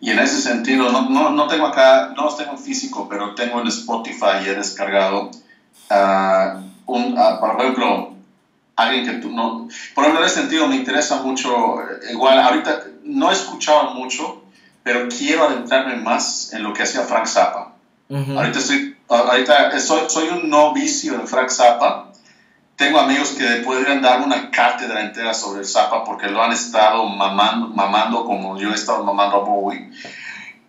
Y en ese sentido, no, no, no, tengo acá, no los tengo en físico, pero tengo en Spotify y he descargado, uh, un, uh, por ejemplo, alguien que tú no... Por ejemplo, en ese sentido me interesa mucho, igual, ahorita no he escuchado mucho, pero quiero adentrarme más en lo que hacía Frank Zappa. Ahorita, estoy, ahorita soy, soy un novicio de Frank Zappa. Tengo amigos que podrían dar una cátedra entera sobre el Zappa porque lo han estado mamando, mamando como yo he estado mamando a Bowie.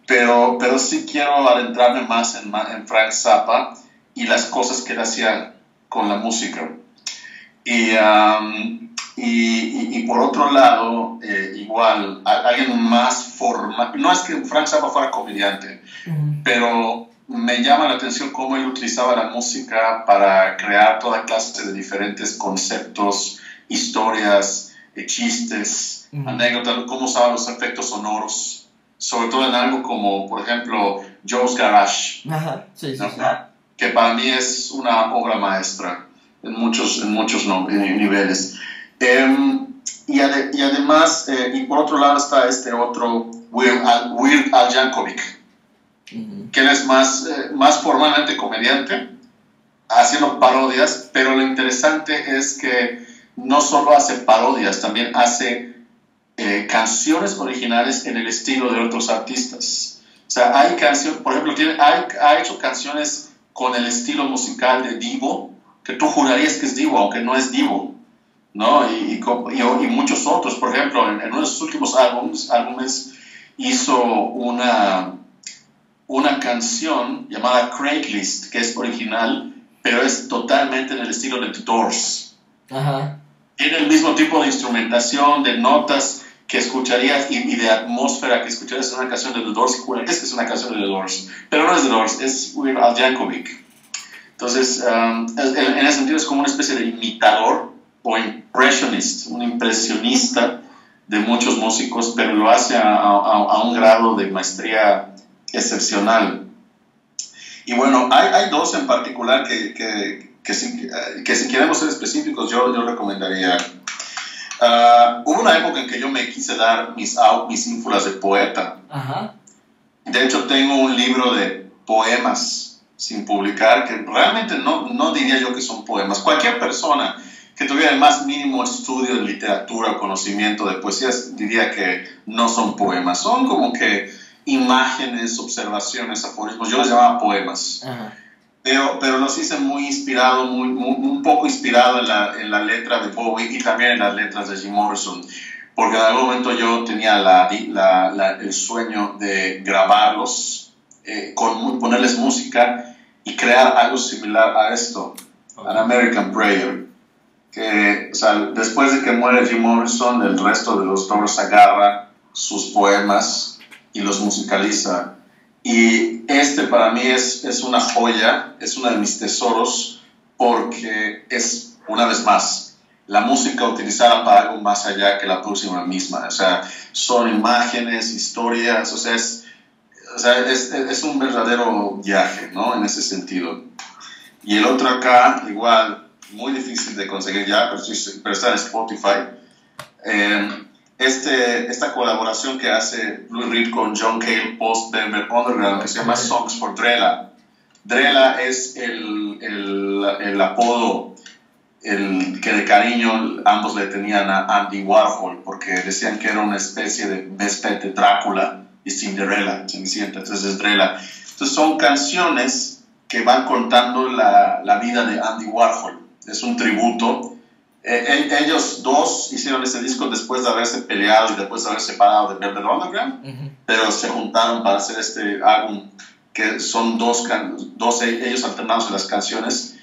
Pero, pero sí quiero adentrarme más en, en Frank Zappa y las cosas que él hacía con la música. Y, y, y, por otro lado, eh, igual, alguien más formal, no es que Frank Zappa fuera comediante, pero me llama la atención cómo él utilizaba la música para crear toda clase de diferentes conceptos, historias, eh, chistes, anécdotas, cómo usaba los efectos sonoros, sobre todo en algo como, por ejemplo, Joe's Garage, que para mí es una obra maestra en muchos, en muchos niveles. Em, y, además, eh, y por otro lado está este otro, Weird Al, Weird Al Yankovic, que él es más, eh, más formalmente comediante, haciendo parodias, pero lo interesante es que no solo hace parodias, también hace eh, canciones originales en el estilo de otros artistas. O sea, hay canciones, por ejemplo, tiene, ha hecho canciones con el estilo musical de Divo, que tú jurarías que es Divo, aunque no es Divo, ¿no? Y, y, muchos otros, por ejemplo, en, uno de sus últimos álbumes, álbumes hizo una, una canción llamada Craigslist, que es original, pero es totalmente en el estilo de The Doors. Tiene el mismo tipo de instrumentación, de notas que escucharías y, de atmósfera que escucharías en una canción de The Doors y jurarías que es una canción de The Doors. Pero no es The Doors, es Weird Al Yankovic. Entonces, um, en ese sentido es como una especie de imitador o impressionist, un impresionista de muchos músicos, pero lo hace a, un grado de maestría excepcional. Y bueno, hay, hay dos en particular que, que, que, si, que, si, queremos ser específicos, yo, yo recomendaría. Uh, hubo una época en que yo me quise dar mis, mis ínfulas de poeta. De hecho, tengo un libro de poemas sin publicar, que realmente no, no diría yo que son poemas. Cualquier persona que tuviera el más mínimo estudio de literatura o conocimiento de poesías diría que no son poemas, son como que imágenes, observaciones, aforismos, yo los llamaba poemas. Pero, pero los hice muy inspirado, muy, un poco inspirado en la, en la, letra de Bowie y también en las letras de Jim Morrison, porque en algún momento yo tenía la, la, el sueño de grabarlos, eh, con, ponerles música y crear algo similar a esto, An American Prayer. Que, o sea, después de que muere Jim Morrison, el resto de los Doors agarra sus poemas y los musicaliza. Y este para mí es, es una joya, es uno de mis tesoros, porque es, una vez más, la música utilizada para algo más allá que la próxima misma. O sea, son imágenes, historias, o sea, es, o sea, es, es, un verdadero viaje, ¿no? En ese sentido. Y el otro acá, igual, muy difícil de conseguir ya, pero, pero está en Spotify. Eh, este, esta colaboración que hace Blue Reed con John Cale Post Denver Underground, que se llama Songs for Drella. Drella es el, el, el apodo el que de cariño ambos le tenían a Andy Warhol, porque decían que era una especie de bestia de Drácula y Cinderella, Cenicienta, entonces es Drella. Entonces son canciones que van contando la, la vida de Andy Warhol. Es un tributo. Eh, ellos dos hicieron ese disco después de haberse peleado y después de haber separado de Velvet Underground, pero se juntaron para hacer este álbum que son dos, dos ellos alternados en las canciones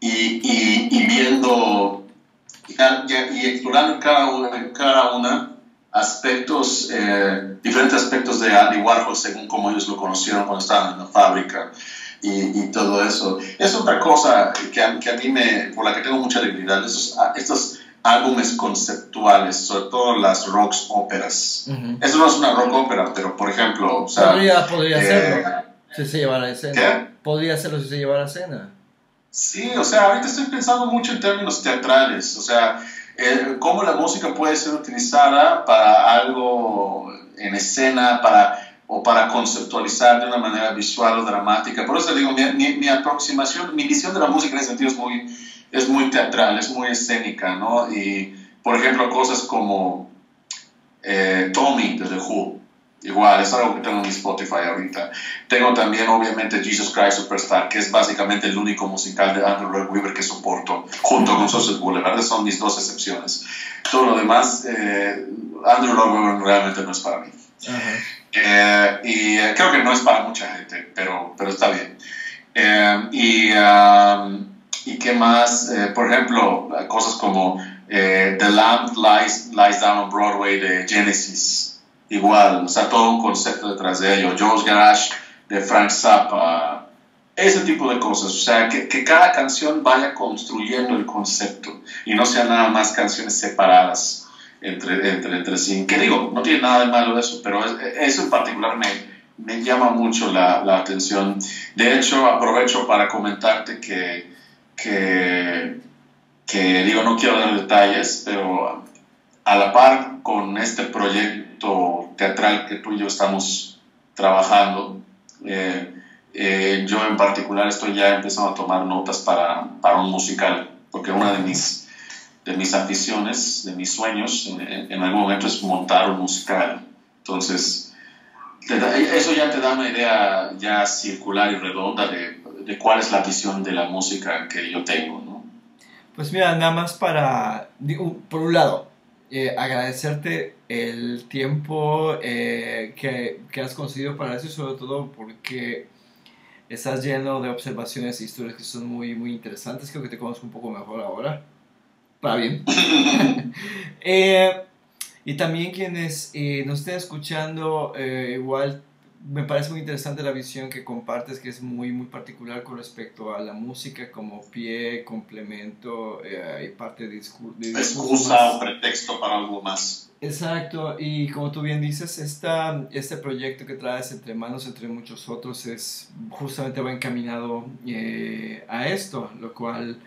y, y, y viendo y, y, explorando cada una, cada una aspectos, eh, diferentes aspectos de Andy Warhol según como ellos lo conocieron cuando estaban en la fábrica y, y todo eso. Es otra cosa que a, que a, mí me, por la que tengo mucha debilidad, esos, estos álbumes conceptuales, sobre todo las rocks óperas. Eso no es una rock ópera, pero por ejemplo... O sea, podría, podría eh, hacerlo si se llevara a escena. ¿Qué? Podría hacerlo si se llevara a escena. Sí, o sea, ahorita estoy pensando mucho en términos teatrales, o sea, eh, cómo la música puede ser utilizada para algo en escena, para o para conceptualizar de una manera visual o dramática. Por eso digo, mi, mi, aproximación, mi visión de la música en ese sentido es muy, es muy teatral, es muy escénica, ¿no? Y, por ejemplo, cosas como eh, Tommy de The Who, Igual, es algo que tengo en mi Spotify ahorita. Tengo también, obviamente, Jesus Christ Superstar, que es básicamente el único musical de Andrew Lloyd Webber que soporto, junto con Sunset Boulevard. Son mis dos excepciones. Todo lo demás, eh, Andrew Lloyd Webber realmente no es para mí. Eh, y eh, creo que no es para mucha gente, pero, pero está bien. y, um, ¿Y qué más? por ejemplo, cosas como The Lamb Lies, Lies Down on Broadway de Genesis igual, o sea, todo un concepto detrás de ello. Joe's Garage de Frank Zappa, ese tipo de cosas, o sea, que, que, cada canción vaya construyendo el concepto y no sean nada más canciones separadas entre, entre, entre sí. Que digo, no tiene nada de malo eso, pero eso en particular me, me llama mucho la, la, atención. De hecho, aprovecho para comentarte que, que, digo, no quiero dar detalles, pero a la par con este proyecto teatral que tú y yo estamos trabajando, eh, eh, yo en particular estoy ya empezando a tomar notas para, para un musical, porque una de mis, de mis aficiones, de mis sueños, en, algún momento es montar un musical. Entonces, eso ya te da una idea ya circular y redonda de, de cuál es la visión de la música que yo tengo, ¿no? Pues mira, nada más para, por un lado, eh, agradecerte el tiempo eh, que, que, has conseguido para eso y sobre todo porque estás lleno de observaciones e historias que son muy, muy interesantes. Creo que te conozco un poco mejor ahora. Para bien. <laughs> Eh, y también quienes nos estén escuchando, igual me parece muy interesante la visión que compartes, que es muy, muy particular con respecto a la música como pie, complemento eh, y parte de, discurso. Excusa o pretexto para algo más. Exacto, y como tú bien dices, esta, este proyecto que traes entre manos, entre muchos otros, es justamente va encaminado eh, a esto, lo cual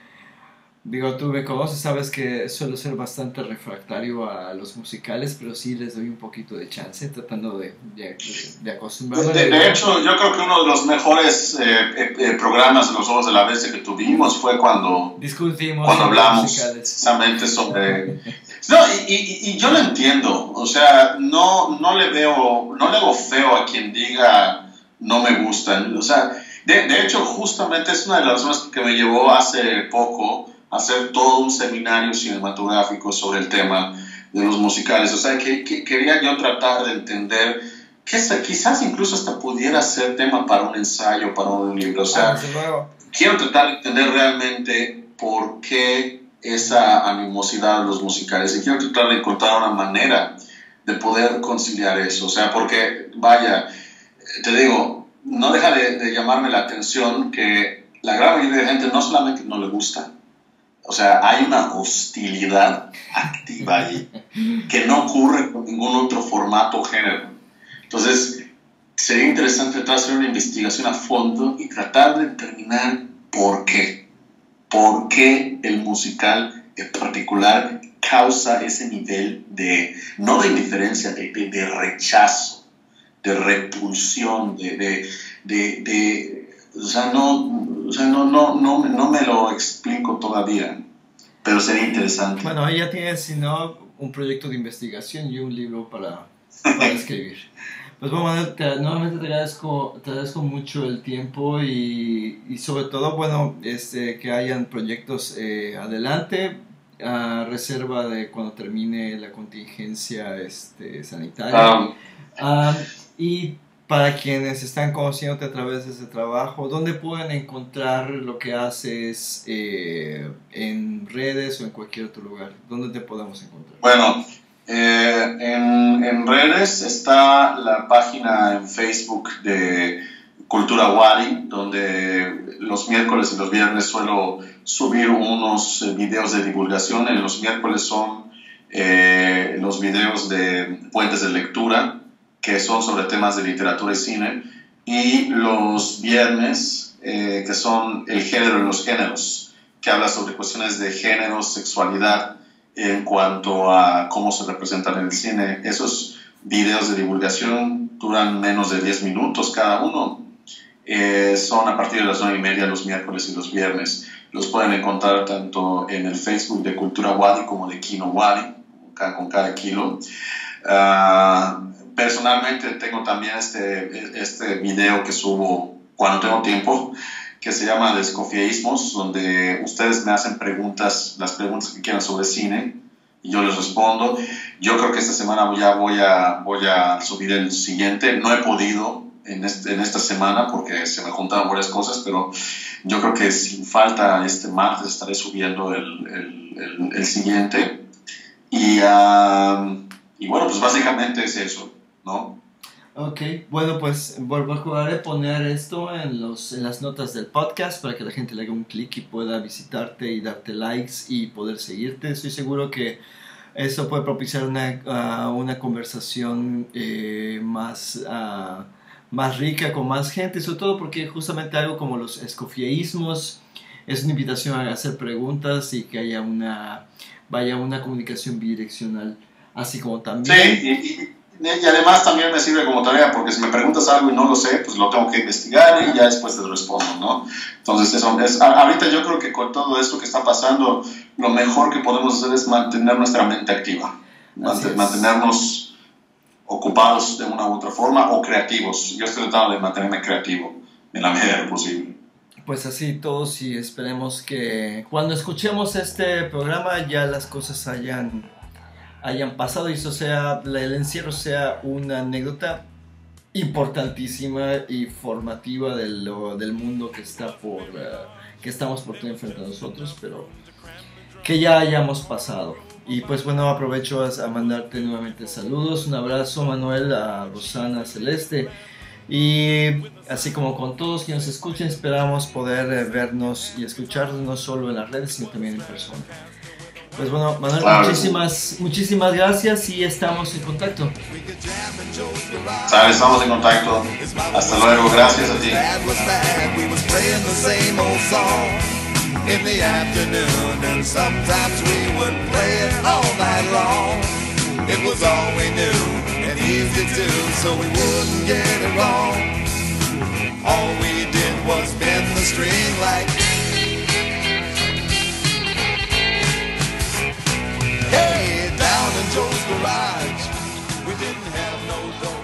Digo, tú me conoces, sabes que suelo ser bastante refractario a los musicales, pero sí les doy un poquito de chance tratando de, de, acostumbrarme. De, hecho, yo creo que uno de los mejores eh, eh, eh, programas de los Ojos de la Bestia que tuvimos fue cuando, Discutimos cuando hablamos precisamente sobre... <laughs> No, y, y, yo lo entiendo, o sea, no, no, le veo, no le veo feo a quien diga no me gustan, o sea, de, de hecho, justamente es una de las razones que me llevó hace poco hacer todo un seminario cinematográfico sobre el tema de los musicales. O sea, que, quería yo tratar de entender que quizás incluso hasta pudiera ser tema para un ensayo, para un libro. O sea, ah, quiero tratar de entender realmente por qué esa animosidad de los musicales y quiero tratar de encontrar una manera de poder conciliar eso. O sea, porque, vaya, te digo, no deja de, de llamarme la atención que la gran mayoría de gente no solamente no le gusta, o sea, hay una hostilidad activa ahí que no ocurre con ningún otro formato o género. Entonces, sería interesante tratar de hacer una investigación a fondo y tratar de determinar por qué. ¿Por qué el musical en particular causa ese nivel de, no de indiferencia, de, de, rechazo, de repulsión, de, de o sea, no, o sea, no, no, no, no me lo explico todavía, pero sería interesante. Bueno, ahí ya tienes, si no, un proyecto de investigación y un libro para, para <laughs> escribir. Pues bueno, te, nuevamente te agradezco, te agradezco mucho el tiempo y, y sobre todo, bueno, este, que hayan proyectos eh, adelante a reserva de cuando termine la contingencia este, sanitaria. Ah, y para quienes están conociéndote a través de ese trabajo, ¿dónde pueden encontrar lo que haces eh, en redes o en cualquier otro lugar? ¿Dónde te podemos encontrar? Bueno, eh, en, en, redes está la página en Facebook de Cultura Wadi, donde los miércoles y los viernes suelo subir unos eh, videos de divulgación. En los miércoles son los videos de puentes de lectura que son sobre temas de literatura y cine, y los viernes, eh, que son el género y los géneros, que habla sobre cuestiones de género, sexualidad, en cuanto a cómo se representan en el cine. Esos videos de divulgación duran menos de 10 minutos cada uno. Eh, son a partir de las 9 y media los miércoles y los viernes. Los pueden encontrar tanto en el Facebook de Cultura Wadi como de Kino Wadi, con cada kilo. Uh, personalmente tengo también este, este video que subo cuando tengo tiempo, que se llama Descofieísmos, donde ustedes me hacen preguntas, las preguntas que quieran sobre cine, y yo les respondo. Yo creo que esta semana ya voy a, voy a subir el siguiente. No he podido en, este, en esta semana porque se me juntaron varias cosas, pero yo creo que sin falta este martes estaré subiendo el, el, el, siguiente. Y, y bueno, pues básicamente es eso, ¿no? Ok, bueno, pues a poner esto en, los, en las notas del podcast para que la gente le haga un clic y pueda visitarte y darte likes y poder seguirte. Estoy seguro que eso puede propiciar una, ah, una conversación eh, más, uh, más rica con más gente, sobre todo porque justamente algo como los escofieísmos es una invitación a hacer preguntas y que haya una, vaya una comunicación bidireccional, así como también... Sí, y además también me sirve como tarea, porque si me preguntas algo y no lo sé, pues lo tengo que investigar y ya después te respondo, ¿no? Entonces, eso es, ahorita yo creo que con todo esto que está pasando, lo mejor que podemos hacer es mantener nuestra mente activa, mantenernos ocupados de una u otra forma o creativos. Yo estoy tratando de mantenerme creativo en la medida de lo posible. Pues así todos y esperemos que cuando escuchemos este programa ya las cosas hayan hayan pasado y eso sea, el encierro sea una anécdota importantísima y formativa lo, del mundo que está por eh, que estamos por tener frente a nosotros, pero que ya hayamos pasado. Y pues bueno, aprovecho a, mandarte nuevamente saludos, un abrazo Manuel, a Rosana Celeste y así como con todos que nos escuchen, esperamos poder eh, vernos y escucharnos no solo en las redes, sino también en persona. Pues bueno, Manuel, muchísimas, muchísimas gracias y estamos en contacto. Sabes, estamos en contacto. Hasta luego, gracias a ti. in the afternoon, and sometimes we would play it all night long. It was all we knew and easy to do, so we wouldn't get it wrong. All we did was bend the string like. Hey, down in Joe's garage, we didn't have no dough.